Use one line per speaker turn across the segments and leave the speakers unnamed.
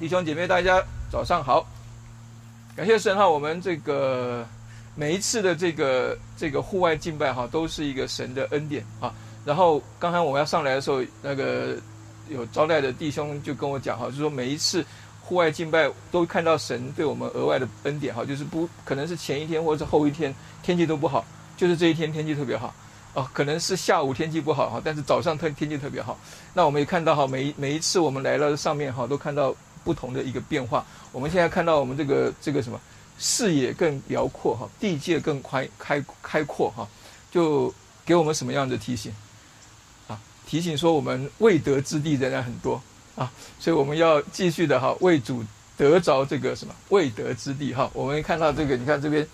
弟兄姐妹，大家早上好！感谢神哈，我们这个每一次的这个这个户外敬拜哈，都是一个神的恩典啊。然后刚才我们要上来的时候，那个有招待的弟兄就跟我讲哈，就说每一次户外敬拜都看到神对我们额外的恩典哈，就是不可能是前一天或者是后一天天气都不好，就是这一天天气特别好。哦，可能是下午天气不好哈，但是早上特天气特别好。那我们也看到哈，每每一次我们来到上面哈，都看到不同的一个变化。我们现在看到我们这个这个什么视野更辽阔哈，地界更宽开开阔哈，就给我们什么样的提醒啊？提醒说我们未得之地仍然很多啊，所以我们要继续的哈，为主得着这个什么未得之地哈。我们看到这个，你看这边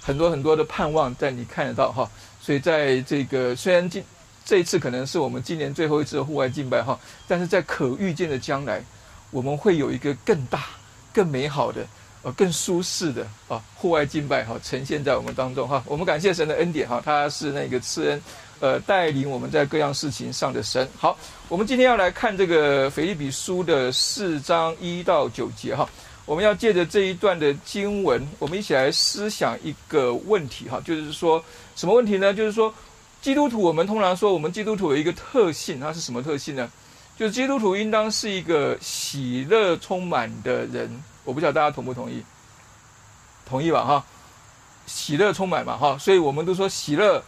很多很多的盼望在你看得到哈。所以在这个虽然今这一次可能是我们今年最后一次户外敬拜哈，但是在可预见的将来，我们会有一个更大、更美好的、呃更舒适的啊户外敬拜哈呈现在我们当中哈。我们感谢神的恩典哈，他是那个赐恩，呃带领我们在各样事情上的神。好，我们今天要来看这个腓立比书的四章一到九节哈。我们要借着这一段的经文，我们一起来思想一个问题哈，就是说什么问题呢？就是说，基督徒我们通常说，我们基督徒有一个特性，它是什么特性呢？就基督徒应当是一个喜乐充满的人。我不晓得大家同不同意？同意吧？哈，喜乐充满嘛？哈，所以我们都说喜乐，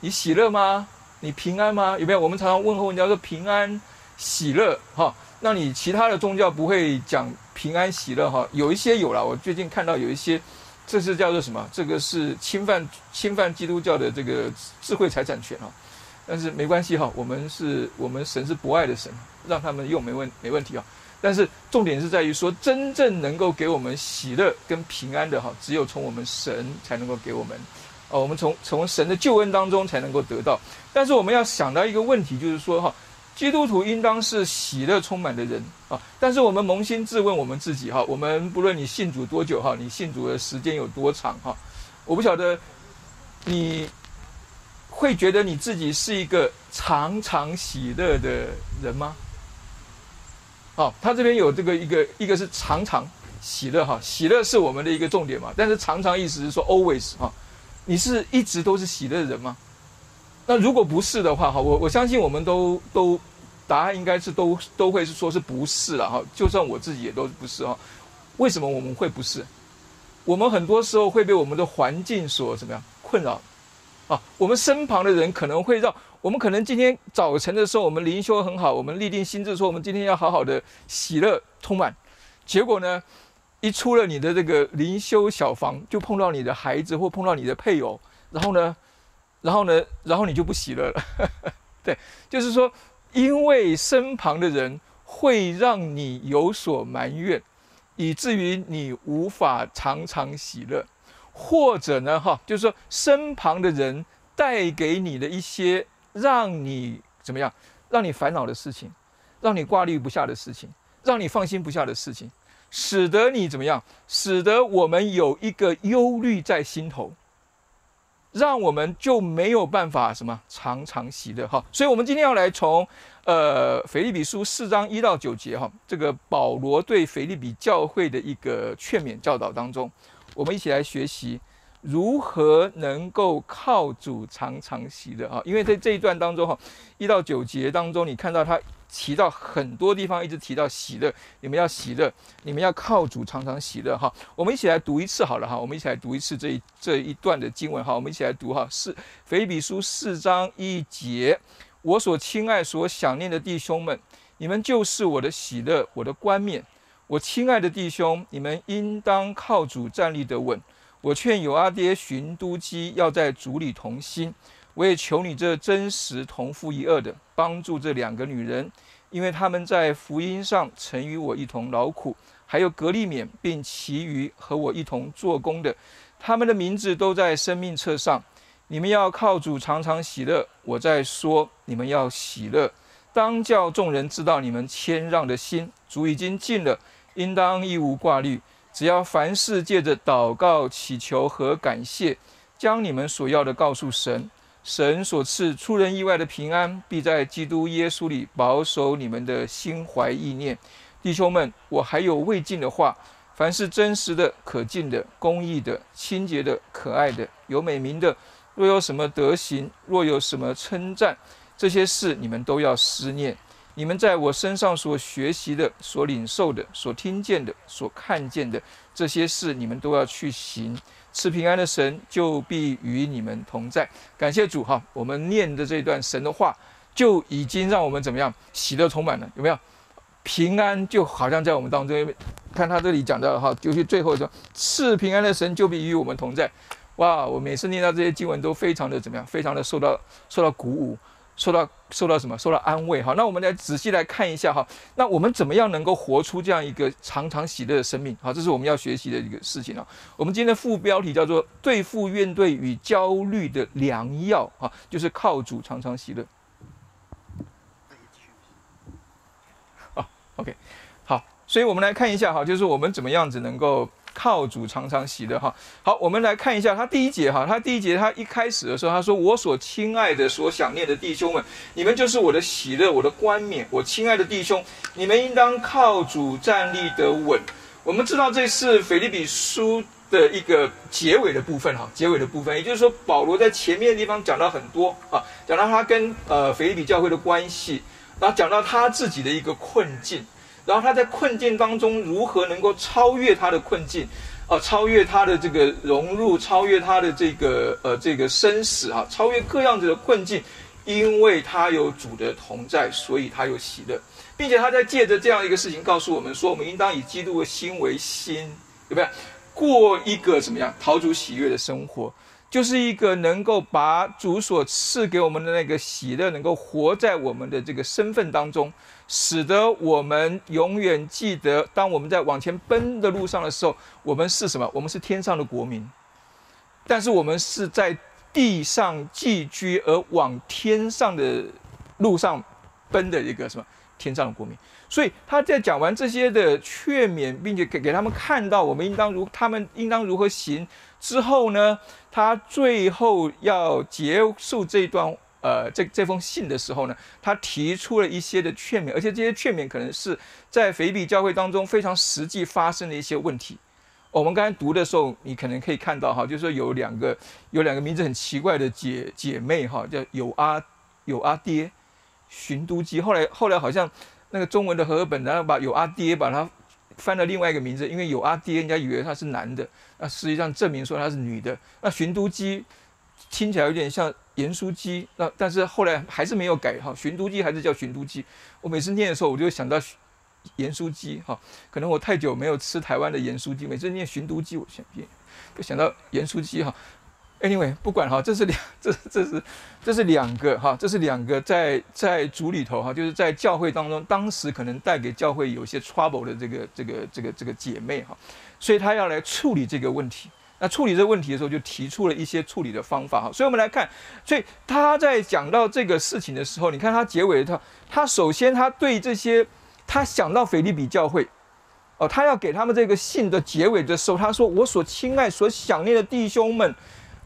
你喜乐吗？你平安吗？有没有？我们常常问候人家说平安、喜乐，哈。那你其他的宗教不会讲平安喜乐哈？有一些有了，我最近看到有一些，这是叫做什么？这个是侵犯侵犯基督教的这个智慧财产权哈。但是没关系哈，我们是我们神是博爱的神，让他们用没问没问题啊。但是重点是在于说，真正能够给我们喜乐跟平安的哈，只有从我们神才能够给我们，哦，我们从从神的救恩当中才能够得到。但是我们要想到一个问题，就是说哈。基督徒应当是喜乐充满的人啊！但是我们扪心自问我们自己哈，我们不论你信主多久哈，你信主的时间有多长哈，我不晓得你会觉得你自己是一个常常喜乐的人吗？好，他这边有这个一个一个是常常喜乐哈，喜乐是我们的一个重点嘛，但是常常意思是说 always 哈，你是一直都是喜乐的人吗？那如果不是的话，哈，我我相信我们都都答案应该是都都会是说是不是了哈。就算我自己也都不是哈。为什么我们会不是？我们很多时候会被我们的环境所怎么样困扰啊？我们身旁的人可能会让我们可能今天早晨的时候我们灵修很好，我们立定心智说我们今天要好好的喜乐充满。结果呢，一出了你的这个灵修小房，就碰到你的孩子或碰到你的配偶，然后呢？然后呢？然后你就不喜乐了，对，就是说，因为身旁的人会让你有所埋怨，以至于你无法常常喜乐，或者呢，哈，就是说，身旁的人带给你的一些让你怎么样，让你烦恼的事情，让你挂虑不下的事情，让你放心不下的事情，使得你怎么样？使得我们有一个忧虑在心头。让我们就没有办法什么常常喜乐哈，所以，我们今天要来从，呃，腓利比书四章一到九节哈，这个保罗对腓利比教会的一个劝勉教导当中，我们一起来学习如何能够靠主常常喜乐啊，因为在这一段当中哈，一到九节当中，你看到他。提到很多地方，一直提到喜乐，你们要喜乐，你们要靠主常常喜乐哈。我们一起来读一次好了哈，我们一起来读一次这一这一段的经文哈。我们一起来读哈，是腓比书四章一节。我所亲爱、所想念的弟兄们，你们就是我的喜乐，我的冠冕。我亲爱的弟兄，你们应当靠主站立得稳。我劝有阿爹寻都基要在主里同心。我也求你这真实同父一二的帮助这两个女人，因为他们在福音上曾与我一同劳苦，还有格利勉，并其余和我一同做工的，他们的名字都在生命册上。你们要靠主常常喜乐。我在说，你们要喜乐，当叫众人知道你们谦让的心。主已经尽了，应当一无挂虑。只要凡事借着祷告、祈求和感谢，将你们所要的告诉神。神所赐出人意外的平安，必在基督耶稣里保守你们的心怀意念。弟兄们，我还有未尽的话。凡是真实的、可敬的、公义的、清洁的、可爱的、有美名的，若有什么德行，若有什么称赞，这些事你们都要思念。你们在我身上所学习的、所领受的、所听见的、所看见的这些事，你们都要去行。赐平安的神就必与你们同在。感谢主哈！我们念的这段神的话，就已经让我们怎么样喜乐充满了？有没有？平安就好像在我们当中。看他这里讲到哈，就是最后说赐平安的神就必与我们同在。哇！我每次念到这些经文都非常的怎么样？非常的受到受到鼓舞，受到受到什么？受到安慰。好，那我们来仔细来看一下哈。那我们怎么样能够活出这样一个常常喜乐的生命？好，这是我们要学习的一个事情啊。我们今天的副标题叫做“对付怨怼与焦虑的良药”啊，就是靠主常常喜乐。啊，OK 好。所以我们来看一下哈，就是我们怎么样子能够靠主常常喜乐哈。好，我们来看一下他第一节哈，他第一节他一开始的时候他说：“我所亲爱的、所想念的弟兄们，你们就是我的喜乐、我的冠冕。我亲爱的弟兄，你们应当靠主站立得稳。”我们知道这是腓立比书的一个结尾的部分哈，结尾的部分，也就是说保罗在前面的地方讲到很多啊，讲到他跟呃腓立比教会的关系，然后讲到他自己的一个困境。然后他在困境当中如何能够超越他的困境，啊，超越他的这个融入，超越他的这个呃这个生死啊，超越各样子的困境，因为他有主的同在，所以他有喜乐，并且他在借着这样一个事情告诉我们说，我们应当以基督的心为心，有没有过一个怎么样讨主喜悦的生活？就是一个能够把主所赐给我们的那个喜乐，能够活在我们的这个身份当中，使得我们永远记得，当我们在往前奔的路上的时候，我们是什么？我们是天上的国民，但是我们是在地上寄居而往天上的路上奔的一个什么天上的国民。所以他在讲完这些的劝勉，并且给给他们看到我们应当如他们应当如何行。之后呢，他最后要结束这段呃这这封信的时候呢，他提出了一些的劝勉，而且这些劝勉可能是在腓比教会当中非常实际发生的一些问题。我们刚才读的时候，你可能可以看到哈，就是说有两个有两个名字很奇怪的姐姐妹哈，叫有阿有阿爹寻都基，后来后来好像那个中文的和合本然后把有阿爹把它。翻了另外一个名字，因为有阿爹，人家以为他是男的，那实际上证明说他是女的。那寻都基听起来有点像盐酥鸡，那但是后来还是没有改哈，寻都鸡还是叫寻都鸡。我每次念的时候，我就想到盐酥鸡哈，可能我太久没有吃台湾的盐酥鸡，每次念寻都鸡，我想就想到盐酥鸡哈。Anyway，不管哈，这是两，这这是这是两个哈，这是两个在在主里头哈，就是在教会当中，当时可能带给教会有些 trouble 的这个这个这个这个姐妹哈，所以他要来处理这个问题。那处理这个问题的时候，就提出了一些处理的方法哈。所以我们来看，所以他在讲到这个事情的时候，你看他结尾他他首先他对这些他想到腓利比教会。哦，他要给他们这个信的结尾的时候，他说：“我所亲爱、所想念的弟兄们。”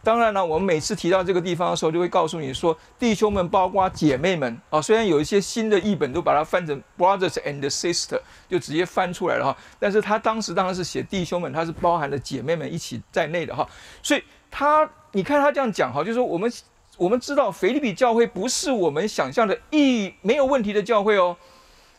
当然了，我们每次提到这个地方的时候，就会告诉你说，弟兄们，包括姐妹们啊。虽然有一些新的译本都把它翻成 brothers and sister，就直接翻出来了哈。但是他当时当然是写弟兄们，他是包含了姐妹们一起在内的哈。所以他，你看他这样讲哈，就是说我们我们知道，腓立比教会不是我们想象的一没有问题的教会哦。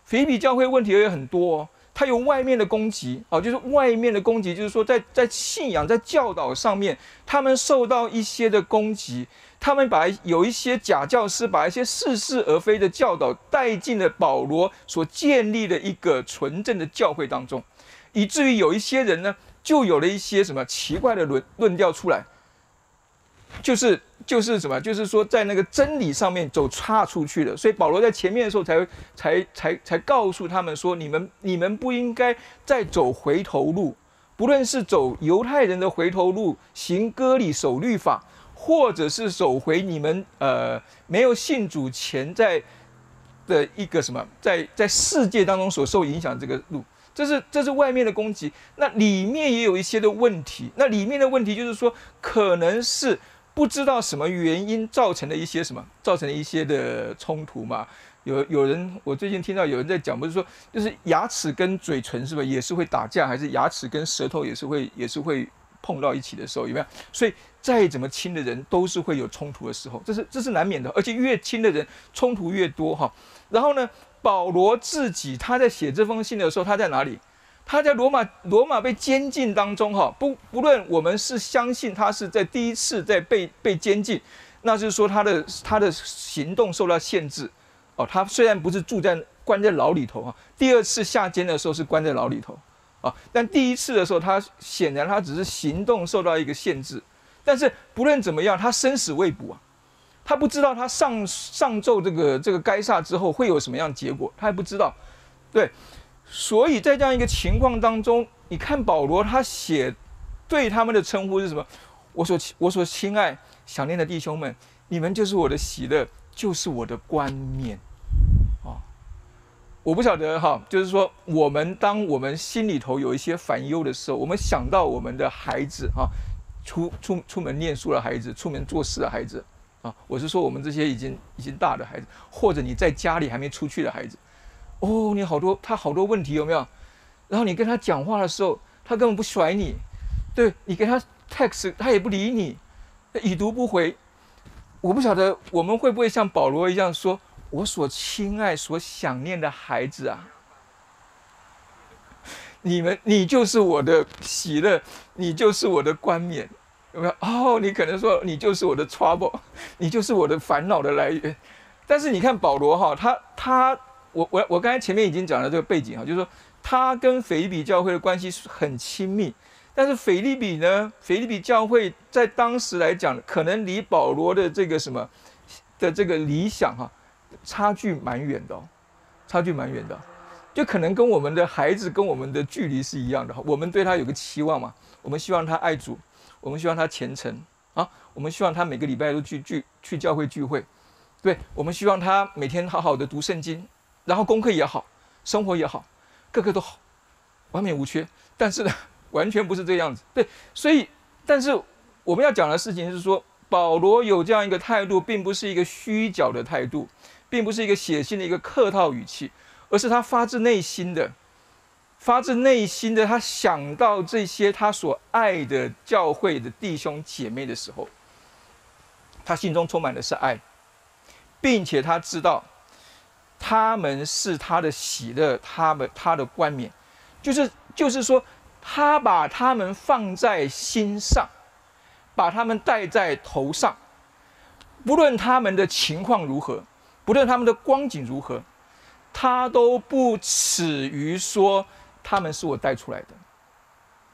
腓立比教会问题也很多。哦。他有外面的攻击啊，就是外面的攻击，就是说在在信仰、在教导上面，他们受到一些的攻击，他们把有一些假教师把一些似是而非的教导带进了保罗所建立的一个纯正的教会当中，以至于有一些人呢，就有了一些什么奇怪的论论调出来，就是。就是什么？就是说，在那个真理上面走岔出去了。所以保罗在前面的时候，才才才才告诉他们说：你们你们不应该再走回头路，不论是走犹太人的回头路，行割礼守律法，或者是走回你们呃没有信主前在的一个什么，在在世界当中所受影响这个路，这是这是外面的攻击。那里面也有一些的问题。那里面的问题就是说，可能是。不知道什么原因造成的一些什么，造成了一些的冲突嘛？有有人，我最近听到有人在讲，不是说就是牙齿跟嘴唇是不是也是会打架，还是牙齿跟舌头也是会也是会碰到一起的时候有没有？所以再怎么亲的人都是会有冲突的时候，这是这是难免的，而且越亲的人冲突越多哈。然后呢，保罗自己他在写这封信的时候，他在哪里？他在罗马，罗马被监禁当中哈。不不论我们是相信他是在第一次在被被监禁，那就是说他的他的行动受到限制。哦，他虽然不是住在关在牢里头哈，第二次下监的时候是关在牢里头啊，但第一次的时候他显然他只是行动受到一个限制。但是不论怎么样，他生死未卜啊，他不知道他上上奏这个这个该煞之后会有什么样结果，他还不知道。对，所以在这样一个情况当中，你看保罗他写对他们的称呼是什么？我所我所亲爱想念的弟兄们，你们就是我的喜乐。就是我的冠冕，啊，我不晓得哈，就是说，我们当我们心里头有一些烦忧的时候，我们想到我们的孩子哈，出出出门念书的孩子，出门做事的孩子，啊，我是说我们这些已经已经大的孩子，或者你在家里还没出去的孩子，哦，你好多他好多问题有没有？然后你跟他讲话的时候，他根本不甩你，对你给他 text，他也不理你，已读不回。我不晓得我们会不会像保罗一样说：“我所亲爱、所想念的孩子啊，你们，你就是我的喜乐，你就是我的冠冕，有没有？哦，你可能说你就是我的 trouble，你就是我的烦恼的来源。但是你看保罗哈，他他，我我我刚才前面已经讲了这个背景哈，就是说他跟腓利比教会的关系很亲密。”但是腓利比呢？腓利比教会在当时来讲，可能离保罗的这个什么的这个理想哈，差距蛮远的，差距蛮远的，就可能跟我们的孩子跟我们的距离是一样的哈。我们对他有个期望嘛，我们希望他爱主，我们希望他虔诚啊，我们希望他每个礼拜都去聚去教会聚会，对，我们希望他每天好好的读圣经，然后功课也好，生活也好，个个都好，完美无缺。但是呢？完全不是这样子，对，所以，但是我们要讲的事情是说，保罗有这样一个态度，并不是一个虚假的态度，并不是一个写信的一个客套语气，而是他发自内心的，发自内心的，他想到这些他所爱的教会的弟兄姐妹的时候，他心中充满的是爱，并且他知道他们是他的喜乐，他们他的冠冕，就是就是说。他把他们放在心上，把他们戴在头上，不论他们的情况如何，不论他们的光景如何，他都不耻于说他们是我带出来的。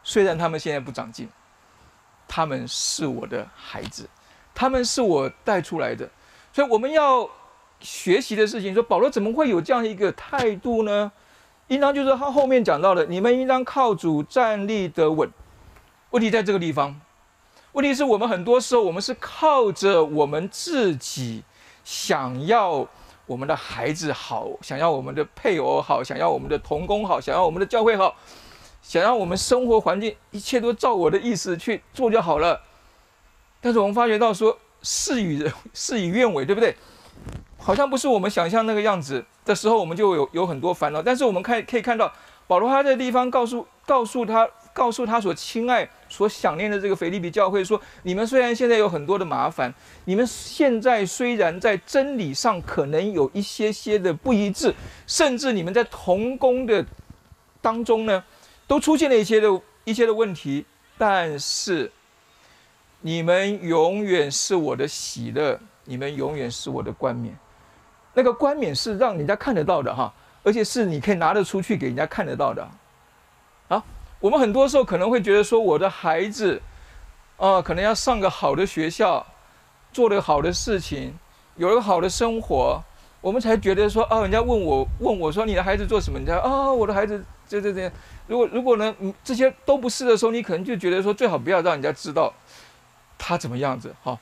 虽然他们现在不长进，他们是我的孩子，他们是我带出来的。所以我们要学习的事情，说保罗怎么会有这样一个态度呢？应当就是他后面讲到的，你们应当靠主站立得稳。问题在这个地方，问题是我们很多时候我们是靠着我们自己想要我们的孩子好，想要我们的配偶好，想要我们的童工好，想要我们的教会好，想要我们生活环境一切都照我的意思去做就好了。但是我们发觉到说事与人事与愿违，对不对？好像不是我们想象那个样子的时候，我们就有有很多烦恼。但是我们看可以看到，保罗他在地方告诉告诉他告诉他所亲爱所想念的这个腓利比教会说：你们虽然现在有很多的麻烦，你们现在虽然在真理上可能有一些些的不一致，甚至你们在同工的当中呢，都出现了一些的一些的问题，但是你们永远是我的喜乐，你们永远是我的冠冕。那个冠冕是让人家看得到的哈，而且是你可以拿得出去给人家看得到的。啊，我们很多时候可能会觉得说，我的孩子，啊，可能要上个好的学校，做了好的事情，有了好的生活，我们才觉得说，哦，人家问我问我说你的孩子做什么？你家啊，我的孩子这这这。如果如果呢，这些都不是的时候，你可能就觉得说，最好不要让人家知道他怎么样子哈。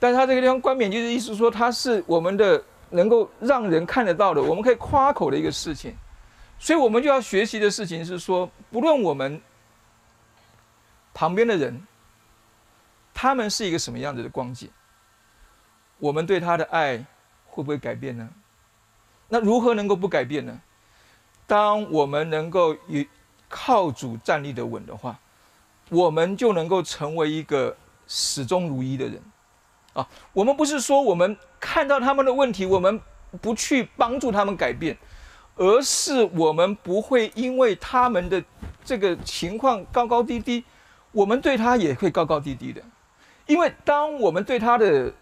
但是他这个地方冠冕就是意思说，他是我们的。能够让人看得到的，我们可以夸口的一个事情，所以我们就要学习的事情是说，不论我们旁边的人，他们是一个什么样子的光景，我们对他的爱会不会改变呢？那如何能够不改变呢？当我们能够与靠主站立的稳的话，我们就能够成为一个始终如一的人。啊，我们不是说我们看到他们的问题，我们不去帮助他们改变，而是我们不会因为他们的这个情况高高低低，我们对他也会高高低低的。因为当我们对他的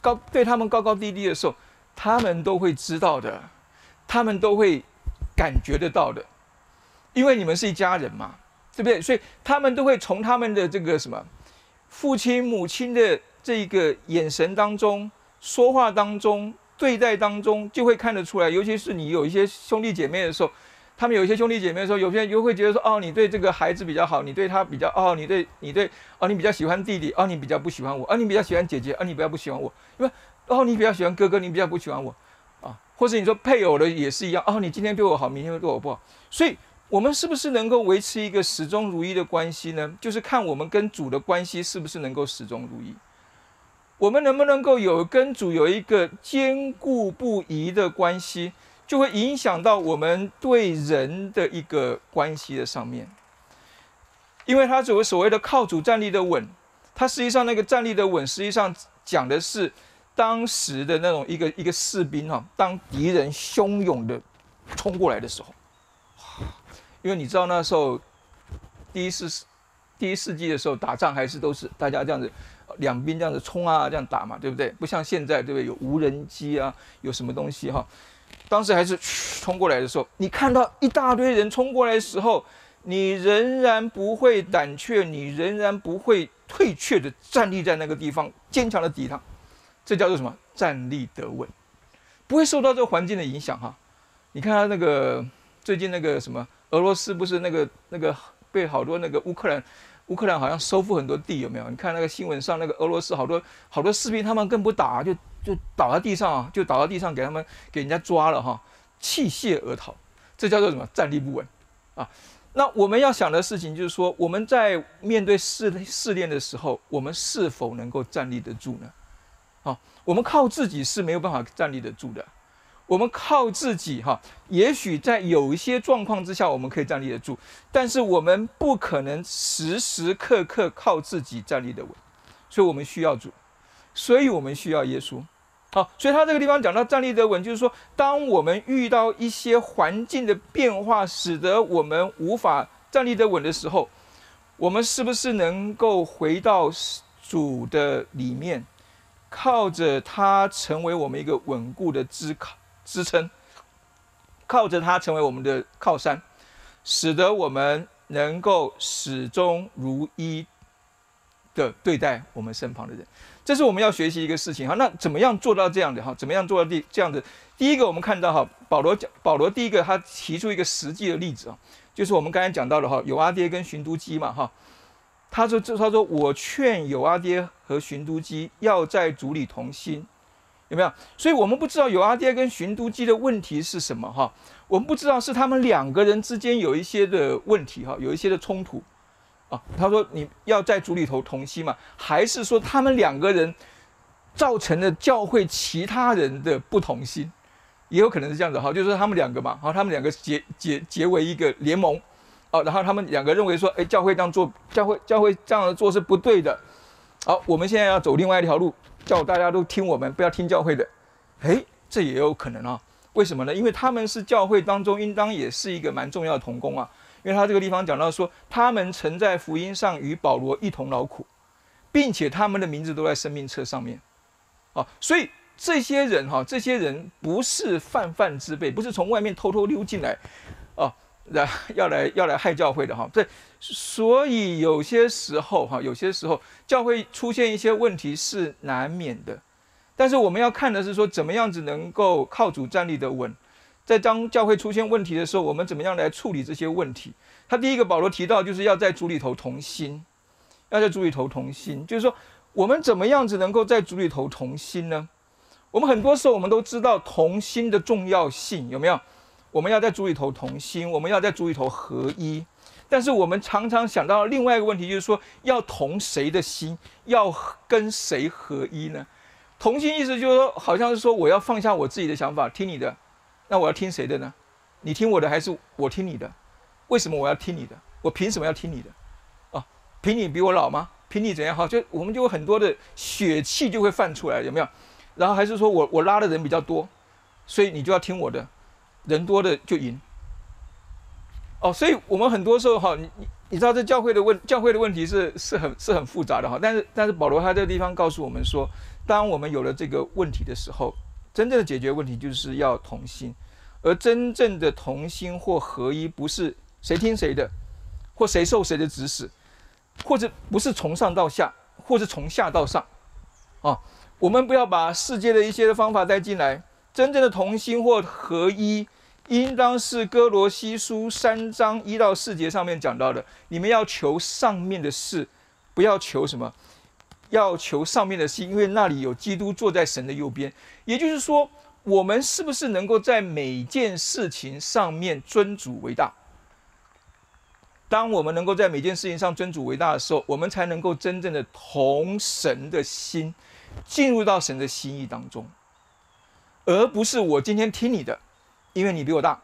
高对他们高高低低的时候，他们都会知道的，他们都会感觉得到的，因为你们是一家人嘛，对不对？所以他们都会从他们的这个什么父亲母亲的这个眼神当中、说话当中、对待当中，就会看得出来。尤其是你有一些兄弟姐妹的时候。他们有一些兄弟姐妹的时候，有些人又会觉得说：“哦，你对这个孩子比较好，你对他比较哦，你对你对哦，你比较喜欢弟弟，哦，你比较不喜欢我，哦，你比较喜欢姐姐，哦，你比较不喜欢我，因为哦，你比较喜欢哥哥，你比较不喜欢我，啊，或者你说配偶的也是一样，哦，你今天对我好，明天会对我不好，所以我们是不是能够维持一个始终如一的关系呢？就是看我们跟主的关系是不是能够始终如一，我们能不能够有跟主有一个坚固不移的关系？就会影响到我们对人的一个关系的上面，因为他所谓所谓的靠主站立的稳，他实际上那个站立的稳，实际上讲的是当时的那种一个一个士兵哈，当敌人汹涌的冲过来的时候，因为你知道那时候第一世第一世纪的时候打仗还是都是大家这样子两边这样子冲啊这样打嘛，对不对？不像现在对不对？有无人机啊，有什么东西哈？当时还是冲过来的时候，你看到一大堆人冲过来的时候，你仍然不会胆怯，你仍然不会退却的站立在那个地方，坚强的抵抗。这叫做什么？站立得稳，不会受到这个环境的影响哈。你看他那个最近那个什么，俄罗斯不是那个那个被好多那个乌克兰。乌克兰好像收复很多地，有没有？你看那个新闻上，那个俄罗斯好多好多士兵，他们更不打，就就倒在地上啊，就倒在地上，给他们给人家抓了哈，弃械而逃，这叫做什么？站立不稳啊！那我们要想的事情就是说，我们在面对试试炼的时候，我们是否能够站立得住呢？啊，我们靠自己是没有办法站立得住的。我们靠自己哈，也许在有一些状况之下，我们可以站立得住，但是我们不可能时时刻刻靠自己站立得稳，所以我们需要主，所以我们需要耶稣。好，所以他这个地方讲到站立得稳，就是说，当我们遇到一些环境的变化，使得我们无法站立得稳的时候，我们是不是能够回到主的里面，靠着他成为我们一个稳固的支靠？支撑，靠着它成为我们的靠山，使得我们能够始终如一的对待我们身旁的人，这是我们要学习一个事情哈。那怎么样做到这样的哈？怎么样做到第这样的？第一个，我们看到哈，保罗讲保罗第一个他提出一个实际的例子啊，就是我们刚才讲到的哈，有阿爹跟寻都基嘛哈。他说这他说我劝有阿爹和寻都基要在主里同心。有没有？所以我们不知道有阿爹跟寻都基的问题是什么哈？我们不知道是他们两个人之间有一些的问题哈，有一些的冲突啊。他说你要在主里头同心嘛，还是说他们两个人造成了教会其他人的不同心？也有可能是这样子哈，就是他们两个嘛，好，他们两个结结结为一个联盟哦，然后他们两个认为说，哎，教会这样做，教会教会这样做是不对的。好，我们现在要走另外一条路。叫大家都听我们，不要听教会的，诶，这也有可能啊？为什么呢？因为他们是教会当中应当也是一个蛮重要的同工啊。因为他这个地方讲到说，他们曾在福音上与保罗一同劳苦，并且他们的名字都在生命册上面。啊，所以这些人哈，这些人不是泛泛之辈，不是从外面偷偷溜进来，来要来要来害教会的哈，对，所以有些时候哈，有些时候教会出现一些问题是难免的，但是我们要看的是说，怎么样子能够靠主站立的稳，在当教会出现问题的时候，我们怎么样来处理这些问题？他第一个保罗提到就是要在主里头同心，要在主里头同心，就是说我们怎么样子能够在主里头同心呢？我们很多时候我们都知道同心的重要性，有没有？我们要在主里头同心，我们要在主里头合一，但是我们常常想到另外一个问题，就是说要同谁的心，要跟谁合一呢？同心意思就是说，好像是说我要放下我自己的想法，听你的，那我要听谁的呢？你听我的还是我听你的？为什么我要听你的？我凭什么要听你的？啊，凭你比我老吗？凭你怎样好？就我们就有很多的血气就会泛出来，有没有？然后还是说我我拉的人比较多，所以你就要听我的，人多的就赢。哦，所以我们很多时候哈，你你你知道这教会的问教会的问题是是很是很复杂的哈。但是但是保罗他这个地方告诉我们说，当我们有了这个问题的时候，真正的解决问题就是要同心，而真正的同心或合一，不是谁听谁的，或谁受谁的指使，或者不是从上到下，或是从下到上，啊，我们不要把世界的一些的方法带进来，真正的同心或合一。应当是哥罗西书三章一到四节上面讲到的，你们要求上面的事，不要求什么，要求上面的事，因为那里有基督坐在神的右边。也就是说，我们是不是能够在每件事情上面尊主为大？当我们能够在每件事情上尊主为大的时候，我们才能够真正的同神的心进入到神的心意当中，而不是我今天听你的。因为你比我大，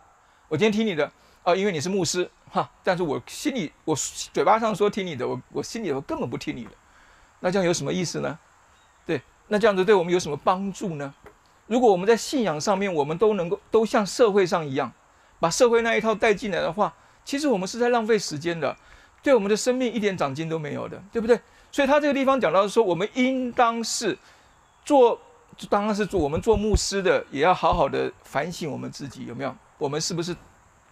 我今天听你的啊，因为你是牧师哈，但是我心里我嘴巴上说听你的，我我心里头根本不听你的，那这样有什么意思呢？对，那这样子对我们有什么帮助呢？如果我们在信仰上面，我们都能够都像社会上一样，把社会那一套带进来的话，其实我们是在浪费时间的，对我们的生命一点长进都没有的，对不对？所以他这个地方讲到说，我们应当是做。就当然是做我们做牧师的，也要好好的反省我们自己有没有，我们是不是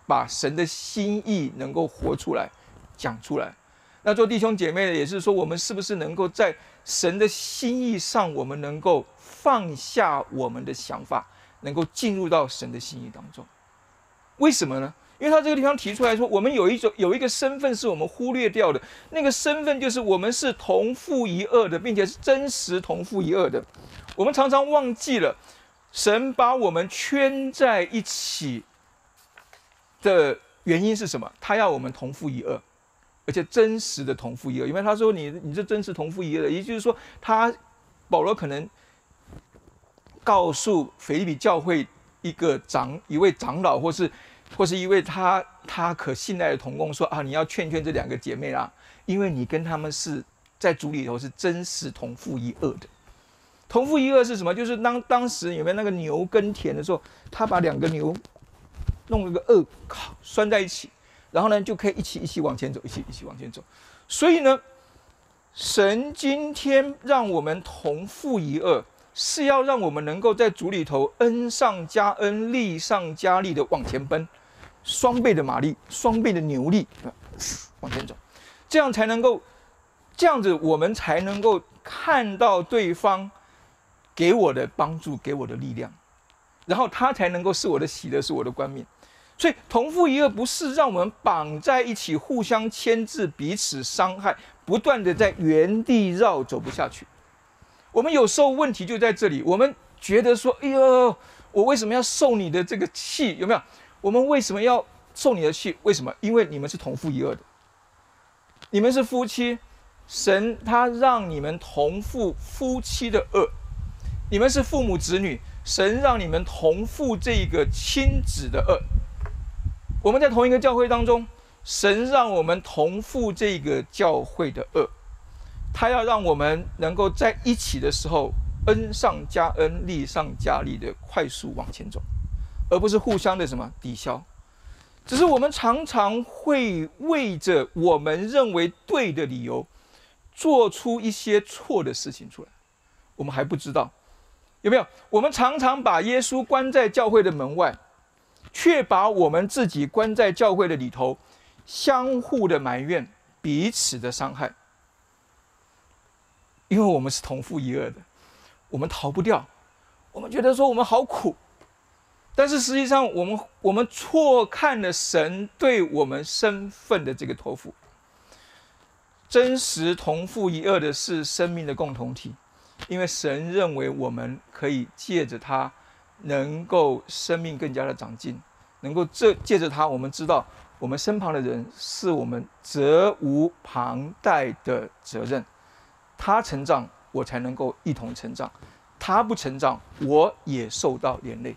把神的心意能够活出来，讲出来？那做弟兄姐妹的，也是说我们是不是能够在神的心意上，我们能够放下我们的想法，能够进入到神的心意当中？为什么呢？因为他这个地方提出来说，我们有一种有一个身份是我们忽略掉的，那个身份就是我们是同父一二的，并且是真实同父一二的。我们常常忘记了，神把我们圈在一起的原因是什么？他要我们同父一二，而且真实的同父一二。因为他说你你是真实同父一二的，也就是说，他保罗可能告诉腓立比教会一个长一位长老，或是或是一位他他可信赖的同工说啊，你要劝劝这两个姐妹啦，因为你跟他们是在主里头是真实同父一二的。同父一二是什么？就是当当时有没有那个牛耕田的时候，他把两个牛弄了个二靠拴在一起，然后呢就可以一起一起往前走，一起一起往前走。所以呢，神今天让我们同父一二，是要让我们能够在主里头恩上加恩，利上加利的往前奔，双倍的马力，双倍的牛力，往前走，这样才能够，这样子我们才能够看到对方。给我的帮助，给我的力量，然后他才能够是我的喜乐，是我的冠冕。所以同父一二不是让我们绑在一起，互相牵制，彼此伤害，不断的在原地绕，走不下去。我们有时候问题就在这里，我们觉得说：“哎呦，我为什么要受你的这个气？有没有？我们为什么要受你的气？为什么？因为你们是同父一儿的，你们是夫妻，神他让你们同父夫妻的恶。你们是父母子女，神让你们同父这个亲子的恶。我们在同一个教会当中，神让我们同父这个教会的恶。他要让我们能够在一起的时候，恩上加恩，利上加利的快速往前走，而不是互相的什么抵消。只是我们常常会为着我们认为对的理由，做出一些错的事情出来，我们还不知道。有没有？我们常常把耶稣关在教会的门外，却把我们自己关在教会的里头，相互的埋怨，彼此的伤害。因为我们是同父一儿的，我们逃不掉。我们觉得说我们好苦，但是实际上我们我们错看了神对我们身份的这个托付。真实同父一儿的是生命的共同体。因为神认为我们可以借着他，能够生命更加的长进，能够这借着他，我们知道我们身旁的人是我们责无旁贷的责任。他成长，我才能够一同成长；他不成长，我也受到连累。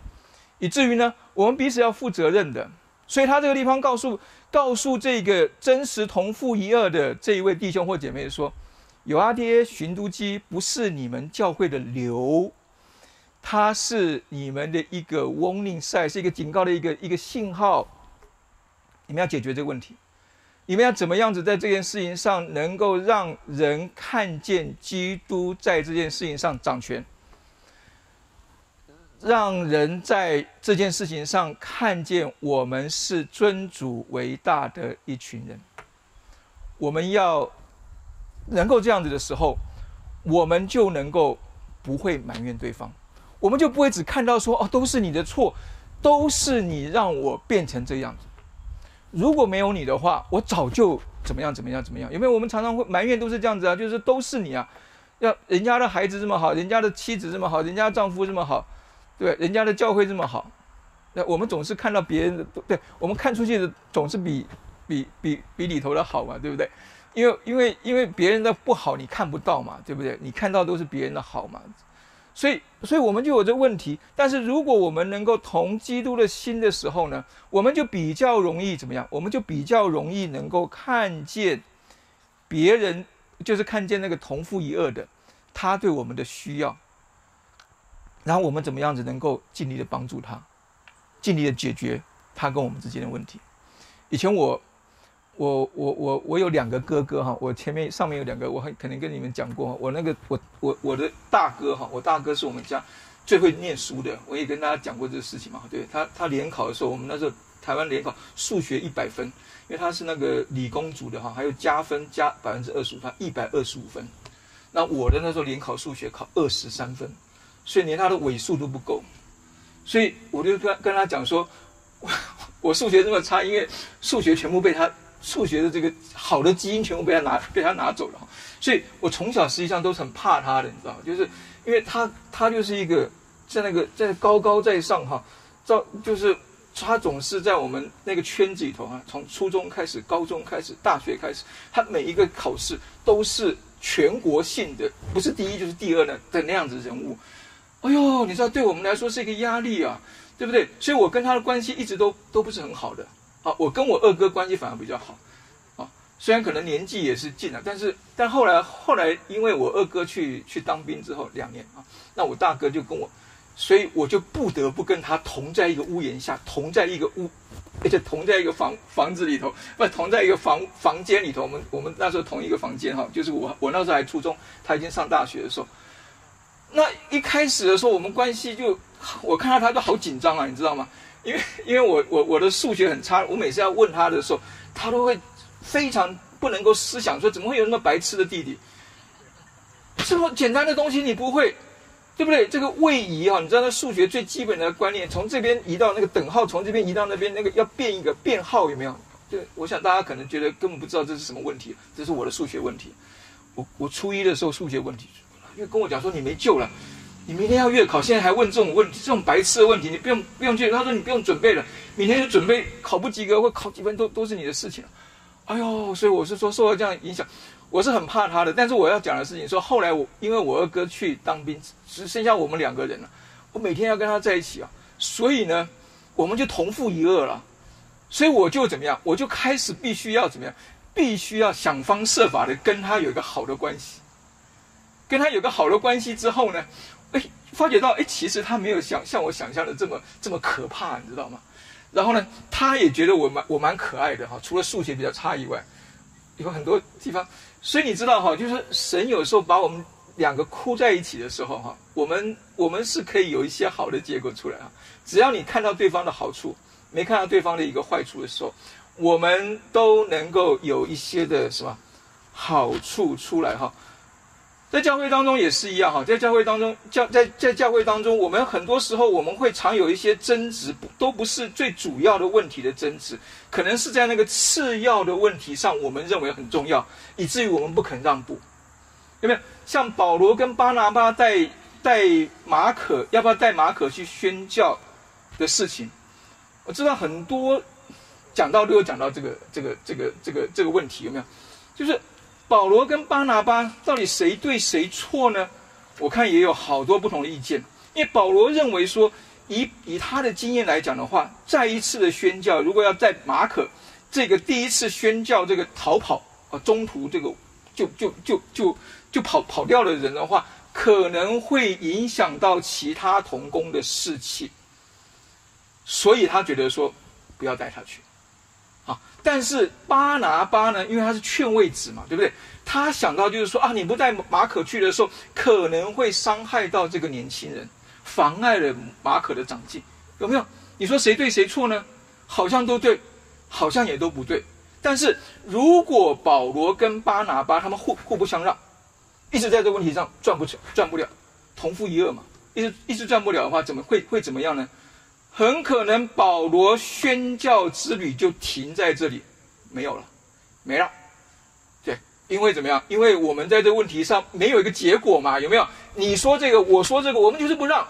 以至于呢，我们彼此要负责任的。所以他这个地方告诉告诉这个真实同父一二的这一位弟兄或姐妹说：“有阿爹寻都基不是你们教会的流，他是你们的一个 warning sign，是一个警告的一个一个信号。你们要解决这个问题，你们要怎么样子在这件事情上能够让人看见基督在这件事情上掌权。”让人在这件事情上看见我们是尊主为大的一群人。我们要能够这样子的时候，我们就能够不会埋怨对方，我们就不会只看到说哦都是你的错，都是你让我变成这样子。如果没有你的话，我早就怎么样怎么样怎么样。有没有？我们常常会埋怨都是这样子啊，就是都是你啊，要人家的孩子这么好，人家的妻子这么好，人家丈夫这么好。对，人家的教会这么好，那我们总是看到别人的，对我们看出去的总是比比比比里头的好嘛，对不对？因为因为因为别人的不好你看不到嘛，对不对？你看到都是别人的好嘛，所以所以我们就有这问题。但是如果我们能够同基督的心的时候呢，我们就比较容易怎么样？我们就比较容易能够看见别人，就是看见那个同父一二的他对我们的需要。然后我们怎么样子能够尽力的帮助他，尽力的解决他跟我们之间的问题？以前我，我我我我有两个哥哥哈，我前面上面有两个，我很可能跟你们讲过，我那个我我我的大哥哈，我大哥是我们家最会念书的，我也跟大家讲过这个事情嘛。对他他联考的时候，我们那时候台湾联考数学一百分，因为他是那个理工组的哈，还有加分加百分之二十五，他一百二十五分。那我的那时候联考数学考二十三分。所以连他的尾数都不够，所以我就跟跟他讲说，我 我数学这么差，因为数学全部被他数学的这个好的基因全部被他拿被他拿走了，所以我从小实际上都是很怕他的，你知道？就是因为他他就是一个在那个在高高在上哈，照就是他总是在我们那个圈子里头啊，从初中开始、高中开始、大学开始，他每一个考试都是全国性的，不是第一就是第二的的那样子人物。哎呦，你知道，对我们来说是一个压力啊，对不对？所以我跟他的关系一直都都不是很好的。啊，我跟我二哥关系反而比较好。啊，虽然可能年纪也是近了，但是但后来后来，因为我二哥去去当兵之后两年啊，那我大哥就跟我，所以我就不得不跟他同在一个屋檐下，同在一个屋，而且同在一个房房子里头，不同在一个房房间里头。我们我们那时候同一个房间哈，就是我我那时候还初中，他已经上大学的时候。那一开始的时候，我们关系就，我看到他都好紧张啊，你知道吗？因为因为我我我的数学很差，我每次要问他的时候，他都会非常不能够思想，说怎么会有那么白痴的弟弟？这么简单的东西你不会，对不对？这个位移啊，你知道那数学最基本的观念，从这边移到那个等号，从这边移到那边，那个要变一个变号，有没有？对，我想大家可能觉得根本不知道这是什么问题，这是我的数学问题。我我初一的时候数学问题。因为跟我讲说你没救了，你明天要月考，现在还问这种问，这种白痴的问题，你不用不用去。他说你不用准备了，明天就准备考不及格或考几分都都是你的事情了哎呦，所以我是说受到这样影响，我是很怕他的。但是我要讲的事情说，后来我因为我二哥去当兵，只剩下我们两个人了，我每天要跟他在一起啊，所以呢，我们就同父一二了。所以我就怎么样，我就开始必须要怎么样，必须要想方设法的跟他有一个好的关系。跟他有个好的关系之后呢，哎，发觉到哎，其实他没有像像我想象的这么这么可怕，你知道吗？然后呢，他也觉得我蛮我蛮可爱的哈，除了数学比较差以外，有很多地方。所以你知道哈，就是神有时候把我们两个哭在一起的时候哈，我们我们是可以有一些好的结果出来啊。只要你看到对方的好处，没看到对方的一个坏处的时候，我们都能够有一些的什么好处出来哈。在教会当中也是一样哈，在教会当中教在在教会当中，我们很多时候我们会常有一些争执，不都不是最主要的问题的争执，可能是在那个次要的问题上，我们认为很重要，以至于我们不肯让步，有没有？像保罗跟巴拿巴带带马可，要不要带马可去宣教的事情？我知道很多讲到都有讲到这个这个这个这个这个问题，有没有？就是。保罗跟巴拿巴到底谁对谁错呢？我看也有好多不同的意见。因为保罗认为说，以以他的经验来讲的话，再一次的宣教，如果要在马可这个第一次宣教这个逃跑啊，中途这个就就就就就跑跑掉的人的话，可能会影响到其他童工的士气，所以他觉得说不要带他去。但是巴拿巴呢，因为他是劝慰子嘛，对不对？他想到就是说啊，你不带马可去的时候，可能会伤害到这个年轻人。妨碍了马可的长进，有没有？你说谁对谁错呢？好像都对，好像也都不对。但是如果保罗跟巴拿巴他们互互不相让，一直在这个问题上转不成，转不了，同父一恶嘛，一直一直转不了的话，怎么会会怎么样呢？很可能保罗宣教之旅就停在这里，没有了，没了。对，因为怎么样？因为我们在这个问题上没有一个结果嘛，有没有？你说这个，我说这个，我们就是不让。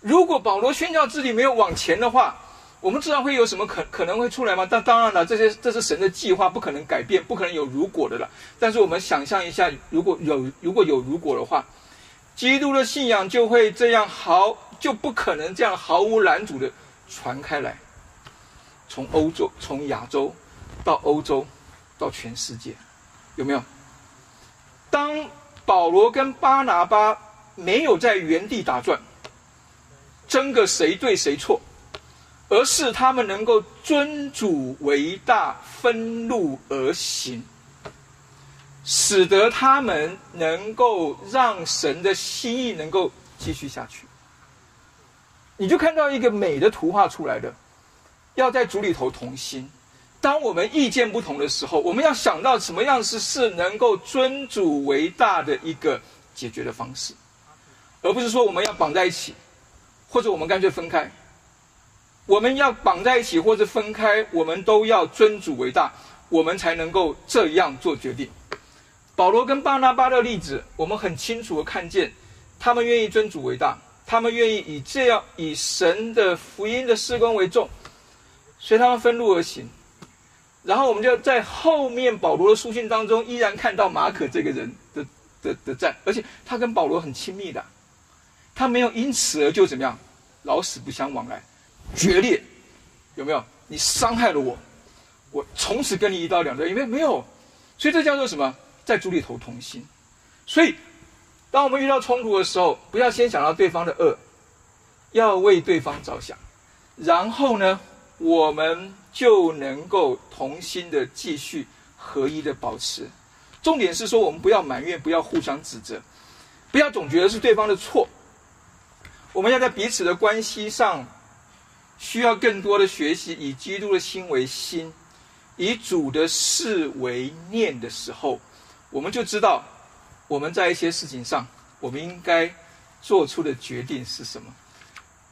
如果保罗宣教自己没有往前的话，我们知道会有什么可可能会出来吗？但当然了，这些这是神的计划，不可能改变，不可能有如果的了。但是我们想象一下，如果有如果有如果的话，基督的信仰就会这样毫就不可能这样毫无拦阻的传开来，从欧洲从亚洲到欧洲到全世界，有没有？当保罗跟巴拿巴没有在原地打转。争个谁对谁错，而是他们能够尊主为大，分路而行，使得他们能够让神的心意能够继续下去。你就看到一个美的图画出来的，要在主里头同心。当我们意见不同的时候，我们要想到什么样是是能够尊主为大的一个解决的方式，而不是说我们要绑在一起。或者我们干脆分开，我们要绑在一起，或者分开，我们都要尊主为大，我们才能够这样做决定。保罗跟巴拿巴的例子，我们很清楚的看见，他们愿意尊主为大，他们愿意以这样以神的福音的事工为重，随他们分路而行。然后我们就在后面保罗的书信当中，依然看到马可这个人的的的在，而且他跟保罗很亲密的。他没有因此而就怎么样，老死不相往来，决裂，有没有？你伤害了我，我从此跟你一刀两断，有没有？没有，所以这叫做什么？在主里头同心。所以，当我们遇到冲突的时候，不要先想到对方的恶，要为对方着想，然后呢，我们就能够同心的继续合一的保持。重点是说，我们不要埋怨，不要互相指责，不要总觉得是对方的错。我们要在彼此的关系上，需要更多的学习，以基督的心为心，以主的事为念的时候，我们就知道我们在一些事情上，我们应该做出的决定是什么。